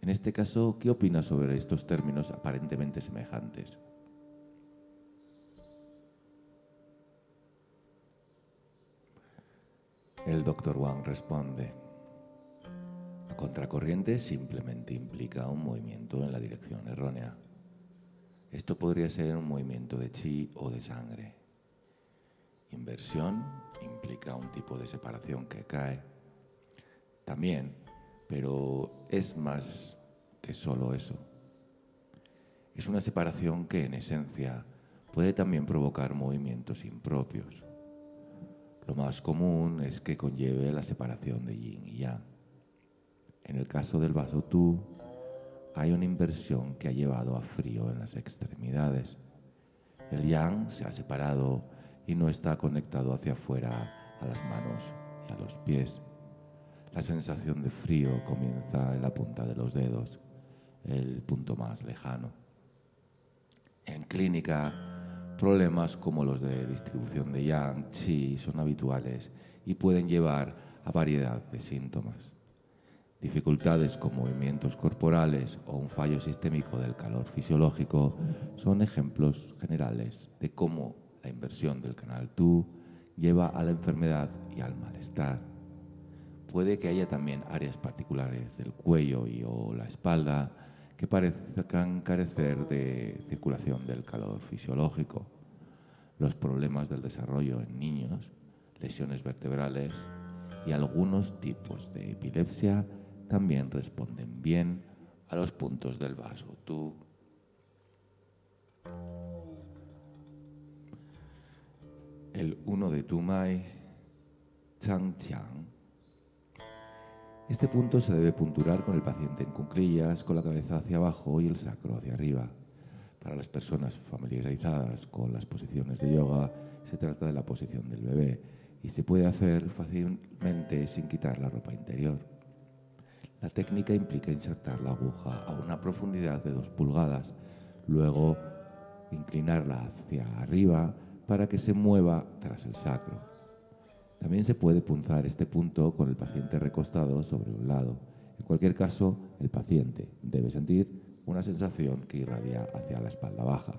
S2: en este caso, ¿qué opina sobre estos términos aparentemente semejantes? El doctor Wang responde, la contracorriente simplemente implica un movimiento en la dirección errónea. Esto podría ser un movimiento de chi o de sangre. Inversión implica un tipo de separación que cae. También pero es más que solo eso. Es una separación que en esencia puede también provocar movimientos impropios. Lo más común es que conlleve la separación de yin y yang. En el caso del vaso tú, hay una inversión que ha llevado a frío en las extremidades. El yang se ha separado y no está conectado hacia afuera a las manos y a los pies. La sensación de frío comienza en la punta de los dedos, el punto más lejano. En clínica, problemas como los de distribución de yang, chi son habituales y pueden llevar a variedad de síntomas. Dificultades con movimientos corporales o un fallo sistémico del calor fisiológico son ejemplos generales de cómo la inversión del canal Tu lleva a la enfermedad y al malestar puede que haya también áreas particulares del cuello y o la espalda que parezcan carecer de circulación del calor fisiológico. Los problemas del desarrollo en niños, lesiones vertebrales y algunos tipos de epilepsia también responden bien a los puntos del vaso tú. El 1 de Tumai, Chang Chang, este punto se debe punturar con el paciente en cunclillas, con la cabeza hacia abajo y el sacro hacia arriba. Para las personas familiarizadas con las posiciones de yoga, se trata de la posición del bebé y se puede hacer fácilmente sin quitar la ropa interior. La técnica implica insertar la aguja a una profundidad de 2 pulgadas, luego inclinarla hacia arriba para que se mueva tras el sacro. También se puede punzar este punto con el paciente recostado sobre un lado. En cualquier caso, el paciente debe sentir una sensación que irradia hacia la espalda baja.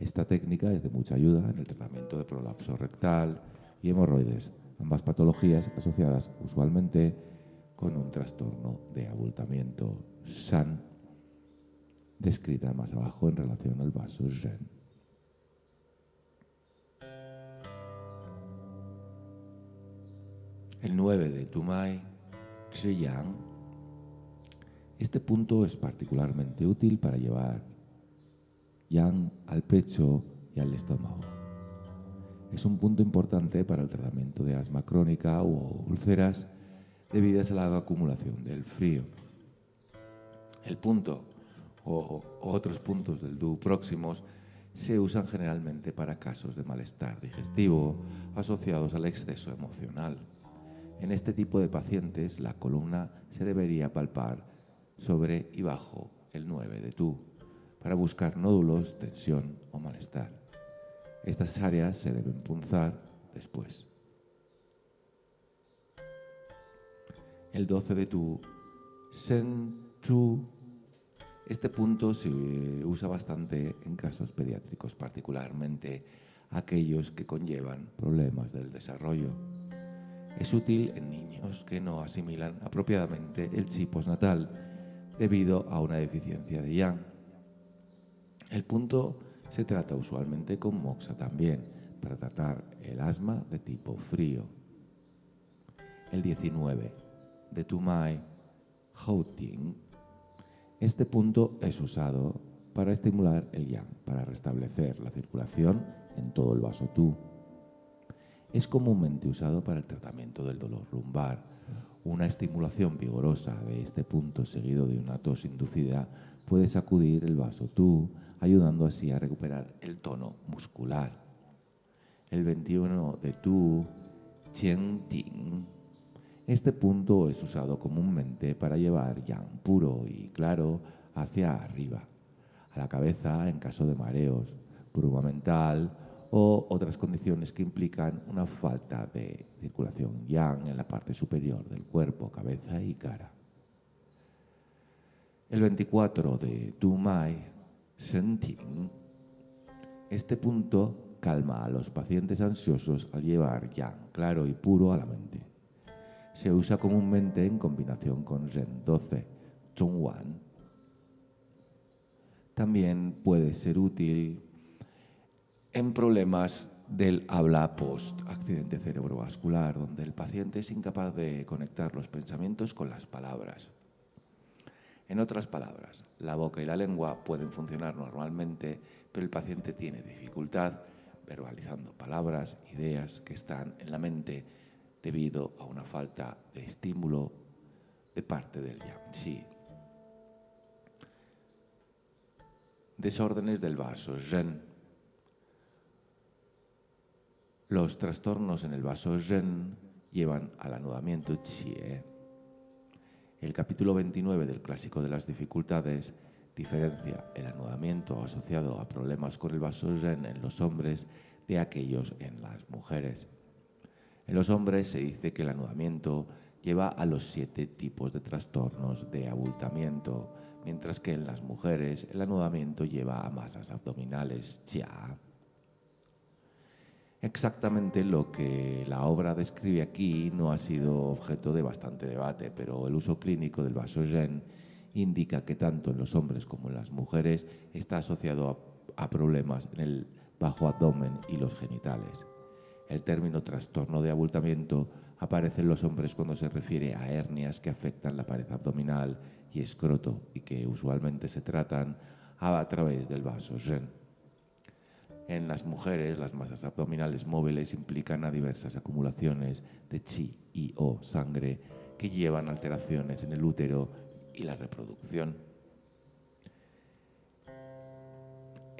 S2: Esta técnica es de mucha ayuda en el tratamiento de prolapso rectal y hemorroides, ambas patologías asociadas usualmente con un trastorno de abultamiento SAN, descrita más abajo en relación al vaso Ren. el 9 de Tumai, Yang. Este punto es particularmente útil para llevar Yang al pecho y al estómago. Es un punto importante para el tratamiento de asma crónica o úlceras debidas a la acumulación del frío. El punto o otros puntos del Du próximos se usan generalmente para casos de malestar digestivo asociados al exceso emocional. En este tipo de pacientes la columna se debería palpar sobre y bajo el 9 de Tu para buscar nódulos, tensión o malestar. Estas áreas se deben punzar después. El 12 de Tu, Sen Chu este punto se usa bastante en casos pediátricos, particularmente aquellos que conllevan problemas del desarrollo. Es útil en niños que no asimilan apropiadamente el chi postnatal debido a una deficiencia de yang. El punto se trata usualmente con moxa también para tratar el asma de tipo frío. El 19 de Tumai Houting este punto es usado para estimular el yang, para restablecer la circulación en todo el vaso tu. Es comúnmente usado para el tratamiento del dolor lumbar. Una estimulación vigorosa de este punto seguido de una tos inducida puede sacudir el vaso tu, ayudando así a recuperar el tono muscular. El 21 de tu, Qian Ting, este punto es usado comúnmente para llevar yang puro y claro hacia arriba, a la cabeza en caso de mareos, bruma mental o otras condiciones que implican una falta de circulación yang en la parte superior del cuerpo, cabeza y cara. El 24 de Tu Mai Shen este punto calma a los pacientes ansiosos al llevar yang claro y puro a la mente. Se usa comúnmente en combinación con Ren 12, Zhongwan. También puede ser útil en problemas del habla post accidente cerebrovascular, donde el paciente es incapaz de conectar los pensamientos con las palabras. En otras palabras, la boca y la lengua pueden funcionar normalmente, pero el paciente tiene dificultad verbalizando palabras, ideas que están en la mente debido a una falta de estímulo de parte del yang Desórdenes del vaso Ren. Los trastornos en el vaso Ren llevan al anudamiento Qie. El capítulo 29 del Clásico de las Dificultades diferencia el anudamiento asociado a problemas con el vaso Ren en los hombres de aquellos en las mujeres. En los hombres se dice que el anudamiento lleva a los siete tipos de trastornos de abultamiento, mientras que en las mujeres el anudamiento lleva a masas abdominales ya. Exactamente lo que la obra describe aquí no ha sido objeto de bastante debate, pero el uso clínico del vasogen indica que tanto en los hombres como en las mujeres está asociado a, a problemas en el bajo abdomen y los genitales. El término trastorno de abultamiento aparece en los hombres cuando se refiere a hernias que afectan la pared abdominal y escroto y que usualmente se tratan a través del vaso Ren. En las mujeres, las masas abdominales móviles implican a diversas acumulaciones de chi y o sangre que llevan alteraciones en el útero y la reproducción.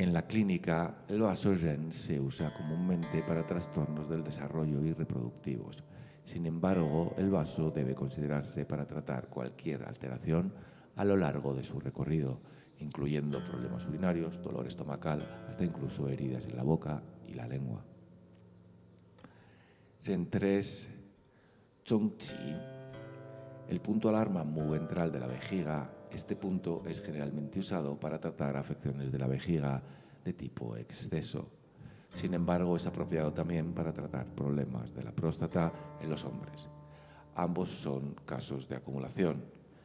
S2: En la clínica, el vasogen se usa comúnmente para trastornos del desarrollo y reproductivos. Sin embargo, el vaso debe considerarse para tratar cualquier alteración a lo largo de su recorrido, incluyendo problemas urinarios, dolor estomacal, hasta incluso heridas en la boca y la lengua. En 3, Chongqi, el punto alarma muy ventral de la vejiga este punto es generalmente usado para tratar afecciones de la vejiga de tipo exceso. Sin embargo, es apropiado también para tratar problemas de la próstata en los hombres. Ambos son casos de acumulación,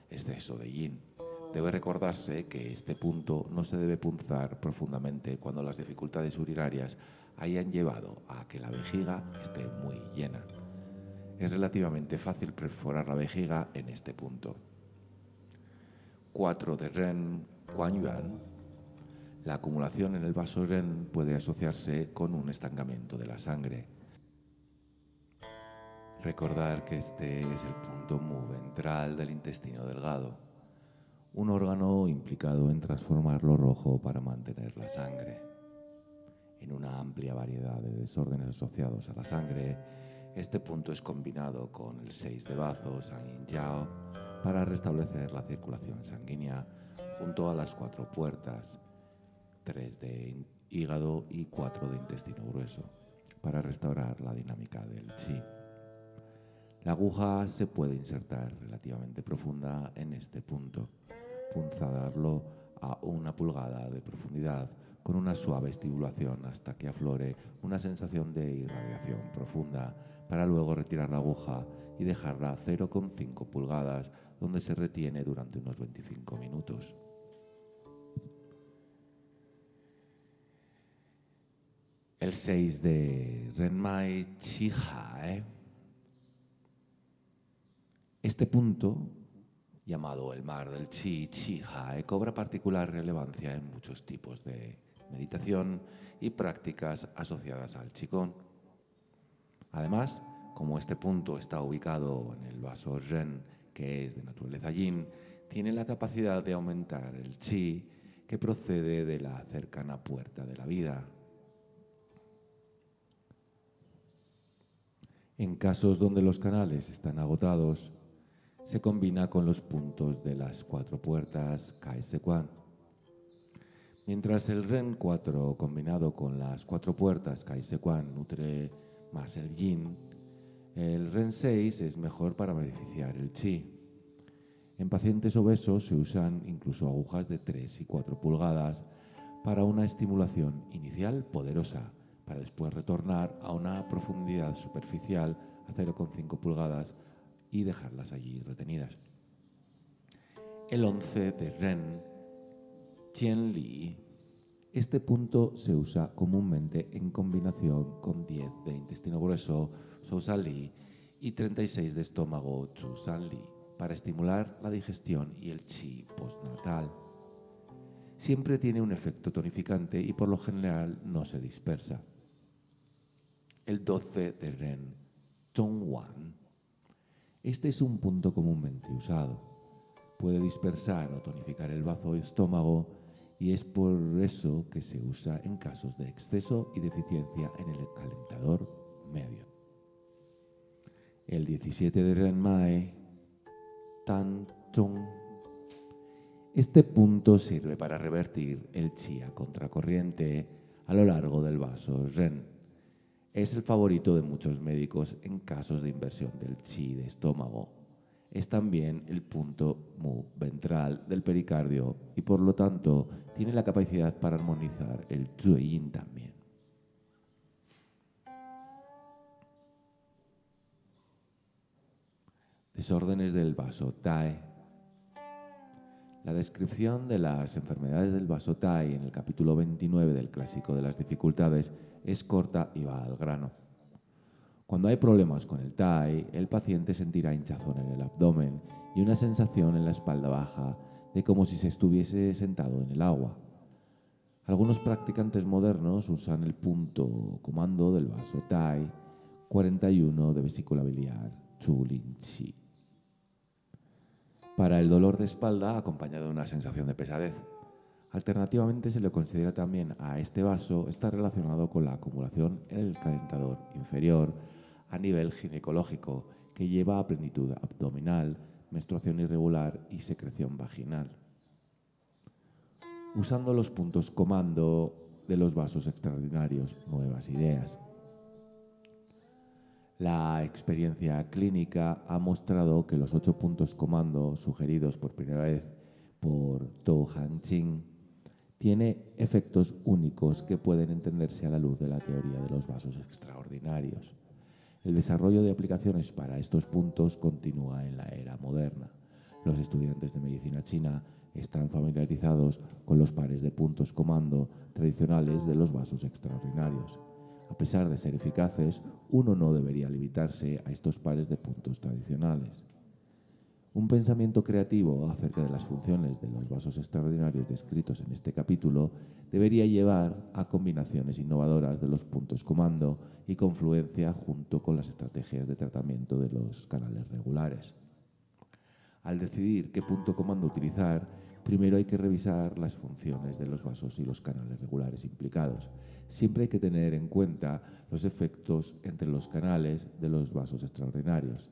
S2: exceso de yin. Debe recordarse que este punto no se debe punzar profundamente cuando las dificultades urinarias hayan llevado a que la vejiga esté muy llena. Es relativamente fácil perforar la vejiga en este punto. 4 de Ren Kuan Yuan, la acumulación en el vaso Ren puede asociarse con un estancamiento de la sangre. Recordar que este es el punto mu ventral del intestino delgado. un órgano implicado en transformar lo rojo para mantener la sangre. En una amplia variedad de desórdenes asociados a la sangre, este punto es combinado con el 6 de bazo, San Yao, para restablecer la circulación sanguínea junto a las cuatro puertas, 3 de hígado y 4 de intestino grueso, para restaurar la dinámica del chi. La aguja se puede insertar relativamente profunda en este punto punzadarlo a una pulgada de profundidad con una suave estimulación hasta que aflore una sensación de irradiación profunda para luego retirar la aguja y dejarla a 0,5 pulgadas donde se retiene durante unos 25 minutos. El 6 de Renmai Chihae. Este punto llamado el mar del Chi Chiha, cobra particular relevancia en muchos tipos de meditación y prácticas asociadas al Qigong. Además, como este punto está ubicado en el vaso Ren, que es de naturaleza Yin, tiene la capacidad de aumentar el Chi que procede de la cercana puerta de la vida. En casos donde los canales están agotados, se combina con los puntos de las cuatro puertas Kai Quan. Mientras el Ren 4 combinado con las cuatro puertas Kai Quan nutre más el Yin, el Ren 6 es mejor para beneficiar el Chi. En pacientes obesos se usan incluso agujas de 3 y 4 pulgadas para una estimulación inicial poderosa, para después retornar a una profundidad superficial a 0,5 pulgadas y dejarlas allí retenidas. El 11 de Ren, Li. Este punto se usa comúnmente en combinación con 10 de intestino grueso, Li, y 36 de estómago, Li, para estimular la digestión y el chi postnatal. Siempre tiene un efecto tonificante y por lo general no se dispersa. El 12 de Ren, Wan. Este es un punto comúnmente usado. Puede dispersar o tonificar el bazo o estómago y es por eso que se usa en casos de exceso y deficiencia en el calentador medio. El 17 de Renmai, Tan. Este punto sirve para revertir el chi a contracorriente a lo largo del vaso Ren es el favorito de muchos médicos en casos de inversión del chi de estómago. Es también el punto mu ventral del pericardio y por lo tanto tiene la capacidad para armonizar el yin también. Desórdenes del vaso Tai. La descripción de las enfermedades del vaso Tai en el capítulo 29 del clásico de las dificultades es corta y va al grano. Cuando hay problemas con el TAI, el paciente sentirá hinchazón en el abdomen y una sensación en la espalda baja de como si se estuviese sentado en el agua. Algunos practicantes modernos usan el punto comando del vaso Tai 41 de vesícula biliar, Chulin Chi. Para el dolor de espalda acompañado de una sensación de pesadez. Alternativamente se le considera también a este vaso está relacionado con la acumulación en el calentador inferior a nivel ginecológico que lleva a plenitud abdominal, menstruación irregular y secreción vaginal. Usando los puntos comando de los vasos extraordinarios, nuevas ideas. La experiencia clínica ha mostrado que los ocho puntos comando sugeridos por primera vez por Tou Ching tiene efectos únicos que pueden entenderse a la luz de la teoría de los vasos extraordinarios. El desarrollo de aplicaciones para estos puntos continúa en la era moderna. Los estudiantes de medicina china están familiarizados con los pares de puntos comando tradicionales de los vasos extraordinarios. A pesar de ser eficaces, uno no debería limitarse a estos pares de puntos tradicionales. Un pensamiento creativo acerca de las funciones de los vasos extraordinarios descritos en este capítulo debería llevar a combinaciones innovadoras de los puntos comando y confluencia junto con las estrategias de tratamiento de los canales regulares. Al decidir qué punto comando utilizar, primero hay que revisar las funciones de los vasos y los canales regulares implicados. Siempre hay que tener en cuenta los efectos entre los canales de los vasos extraordinarios.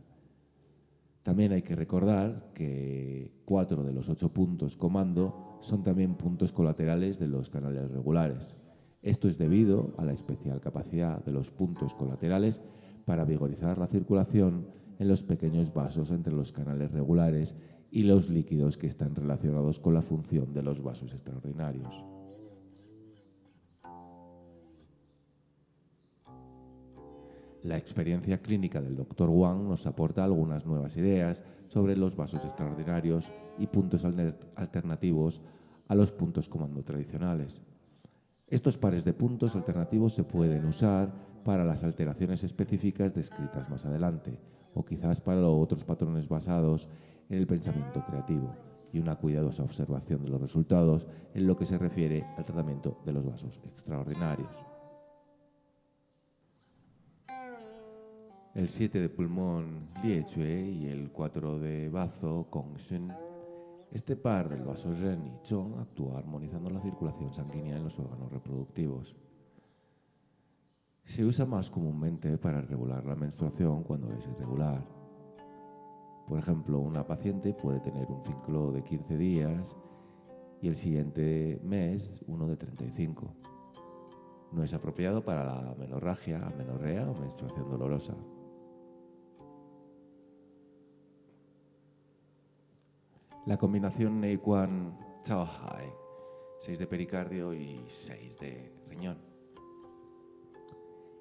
S2: También hay que recordar que cuatro de los ocho puntos comando son también puntos colaterales de los canales regulares. Esto es debido a la especial capacidad de los puntos colaterales para vigorizar la circulación en los pequeños vasos entre los canales regulares y los líquidos que están relacionados con la función de los vasos extraordinarios. La experiencia clínica del Dr. Wang nos aporta algunas nuevas ideas sobre los vasos extraordinarios y puntos alternativos a los puntos comando tradicionales. Estos pares de puntos alternativos se pueden usar para las alteraciones específicas descritas más adelante, o quizás para otros patrones basados en el pensamiento creativo y una cuidadosa observación de los resultados en lo que se refiere al tratamiento de los vasos extraordinarios. El 7 de pulmón Liechue y el 4 de bazo Kongshun. Este par del vaso Ren y Chong actúa armonizando la circulación sanguínea en los órganos reproductivos. Se usa más comúnmente para regular la menstruación cuando es irregular. Por ejemplo, una paciente puede tener un ciclo de 15 días y el siguiente mes uno de 35. No es apropiado para la menorragia, amenorrea o menstruación dolorosa. La combinación Neikwan Chao Hai, 6 de pericardio y 6 de riñón.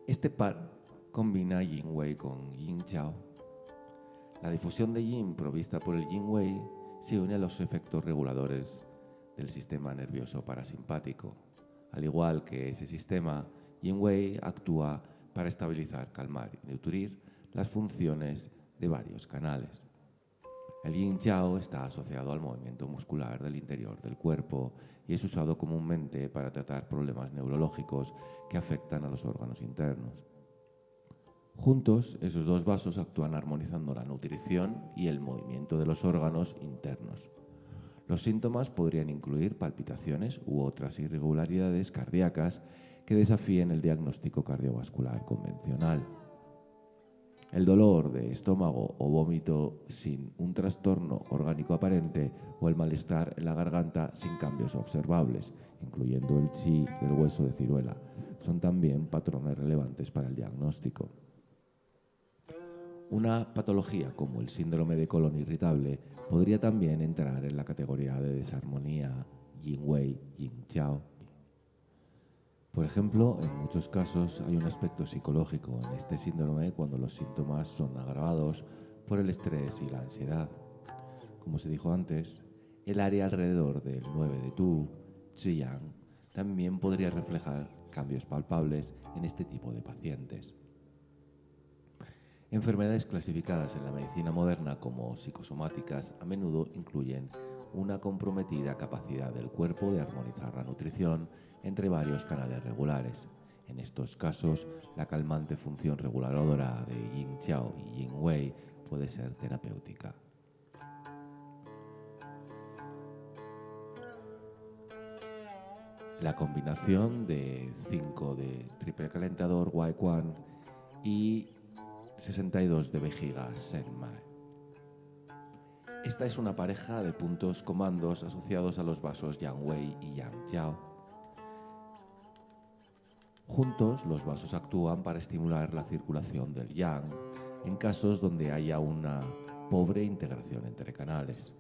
S2: Este par combina Yin Wei con Yin Chao. La difusión de Yin provista por el Yin Wei se une a los efectos reguladores del sistema nervioso parasimpático. Al igual que ese sistema, Yin Wei actúa para estabilizar, calmar y nutrir las funciones de varios canales. El yin chao está asociado al movimiento muscular del interior del cuerpo y es usado comúnmente para tratar problemas neurológicos que afectan a los órganos internos. Juntos, esos dos vasos actúan armonizando la nutrición y el movimiento de los órganos internos. Los síntomas podrían incluir palpitaciones u otras irregularidades cardíacas que desafíen el diagnóstico cardiovascular convencional. El dolor de estómago o vómito sin un trastorno orgánico aparente o el malestar en la garganta sin cambios observables, incluyendo el chi del hueso de ciruela, son también patrones relevantes para el diagnóstico. Una patología como el síndrome de colon irritable podría también entrar en la categoría de desarmonía yin-wei, yin-chao por ejemplo, en muchos casos hay un aspecto psicológico en este síndrome cuando los síntomas son agravados por el estrés y la ansiedad. Como se dijo antes, el área alrededor del 9 de Tu, Ziyang, también podría reflejar cambios palpables en este tipo de pacientes. Enfermedades clasificadas en la medicina moderna como psicosomáticas a menudo incluyen una comprometida capacidad del cuerpo de armonizar la nutrición entre varios canales regulares. En estos casos, la calmante función reguladora de Yin Chao y Yin Wei puede ser terapéutica. La combinación de 5 de triple calentador Wai Quan y 62 de vejiga Mai. Esta es una pareja de puntos comandos asociados a los vasos Yang Wei y Yang Jiao. Juntos, los vasos actúan para estimular la circulación del yang en casos donde haya una pobre integración entre canales.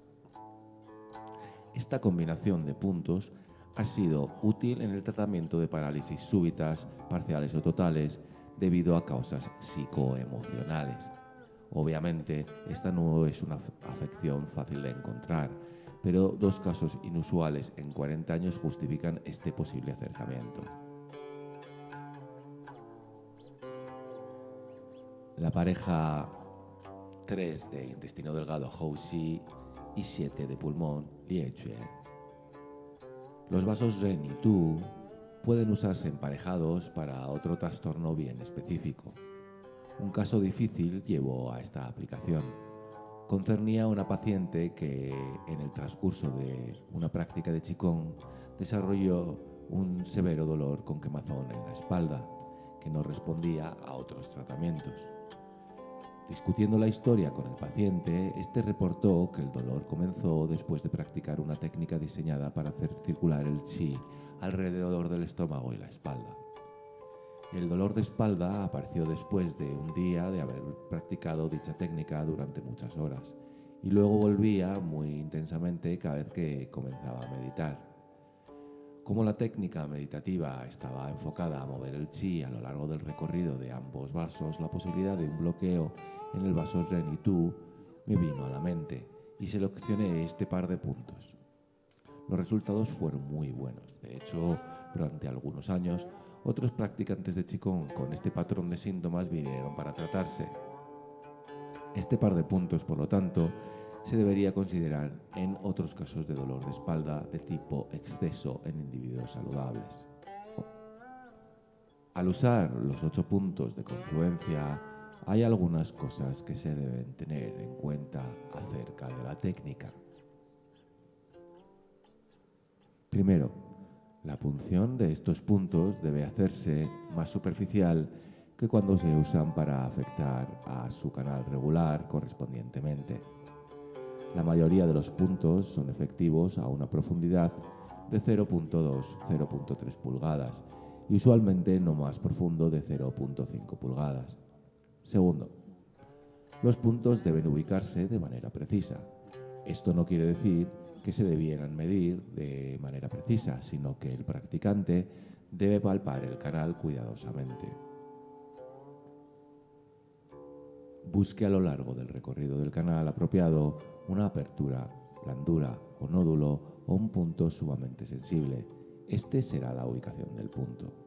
S2: Esta combinación de puntos ha sido útil en el tratamiento de parálisis súbitas, parciales o totales, debido a causas psicoemocionales. Obviamente, esta no es una afección fácil de encontrar, pero dos casos inusuales en 40 años justifican este posible acercamiento. La pareja 3 de intestino delgado Houxi y 7 de pulmón Liechue. Los vasos Ren y Tu pueden usarse emparejados para otro trastorno bien específico. Un caso difícil llevó a esta aplicación. concernía a una paciente que en el transcurso de una práctica de Qigong desarrolló un severo dolor con quemazón en la espalda que no respondía a otros tratamientos. Discutiendo la historia con el paciente, este reportó que el dolor comenzó después de practicar una técnica diseñada para hacer circular el chi alrededor del estómago y la espalda. El dolor de espalda apareció después de un día de haber practicado dicha técnica durante muchas horas y luego volvía muy intensamente cada vez que comenzaba a meditar. Como la técnica meditativa estaba enfocada a mover el chi a lo largo del recorrido de ambos vasos, la posibilidad de un bloqueo en el vaso Ren Tu me vino a la mente y seleccioné este par de puntos. Los resultados fueron muy buenos. De hecho, durante algunos años, otros practicantes de Qigong con este patrón de síntomas vinieron para tratarse. Este par de puntos, por lo tanto, se debería considerar en otros casos de dolor de espalda de tipo exceso en individuos saludables. Al usar los ocho puntos de confluencia, hay algunas cosas que se deben tener en cuenta acerca de la técnica. Primero, la punción de estos puntos debe hacerse más superficial que cuando se usan para afectar a su canal regular correspondientemente. La mayoría de los puntos son efectivos a una profundidad de 0.2-0.3 pulgadas y usualmente no más profundo de 0.5 pulgadas. Segundo, los puntos deben ubicarse de manera precisa. Esto no quiere decir que se debieran medir de manera precisa, sino que el practicante debe palpar el canal cuidadosamente. Busque a lo largo del recorrido del canal apropiado una apertura, blandura o nódulo o un punto sumamente sensible. Este será la ubicación del punto.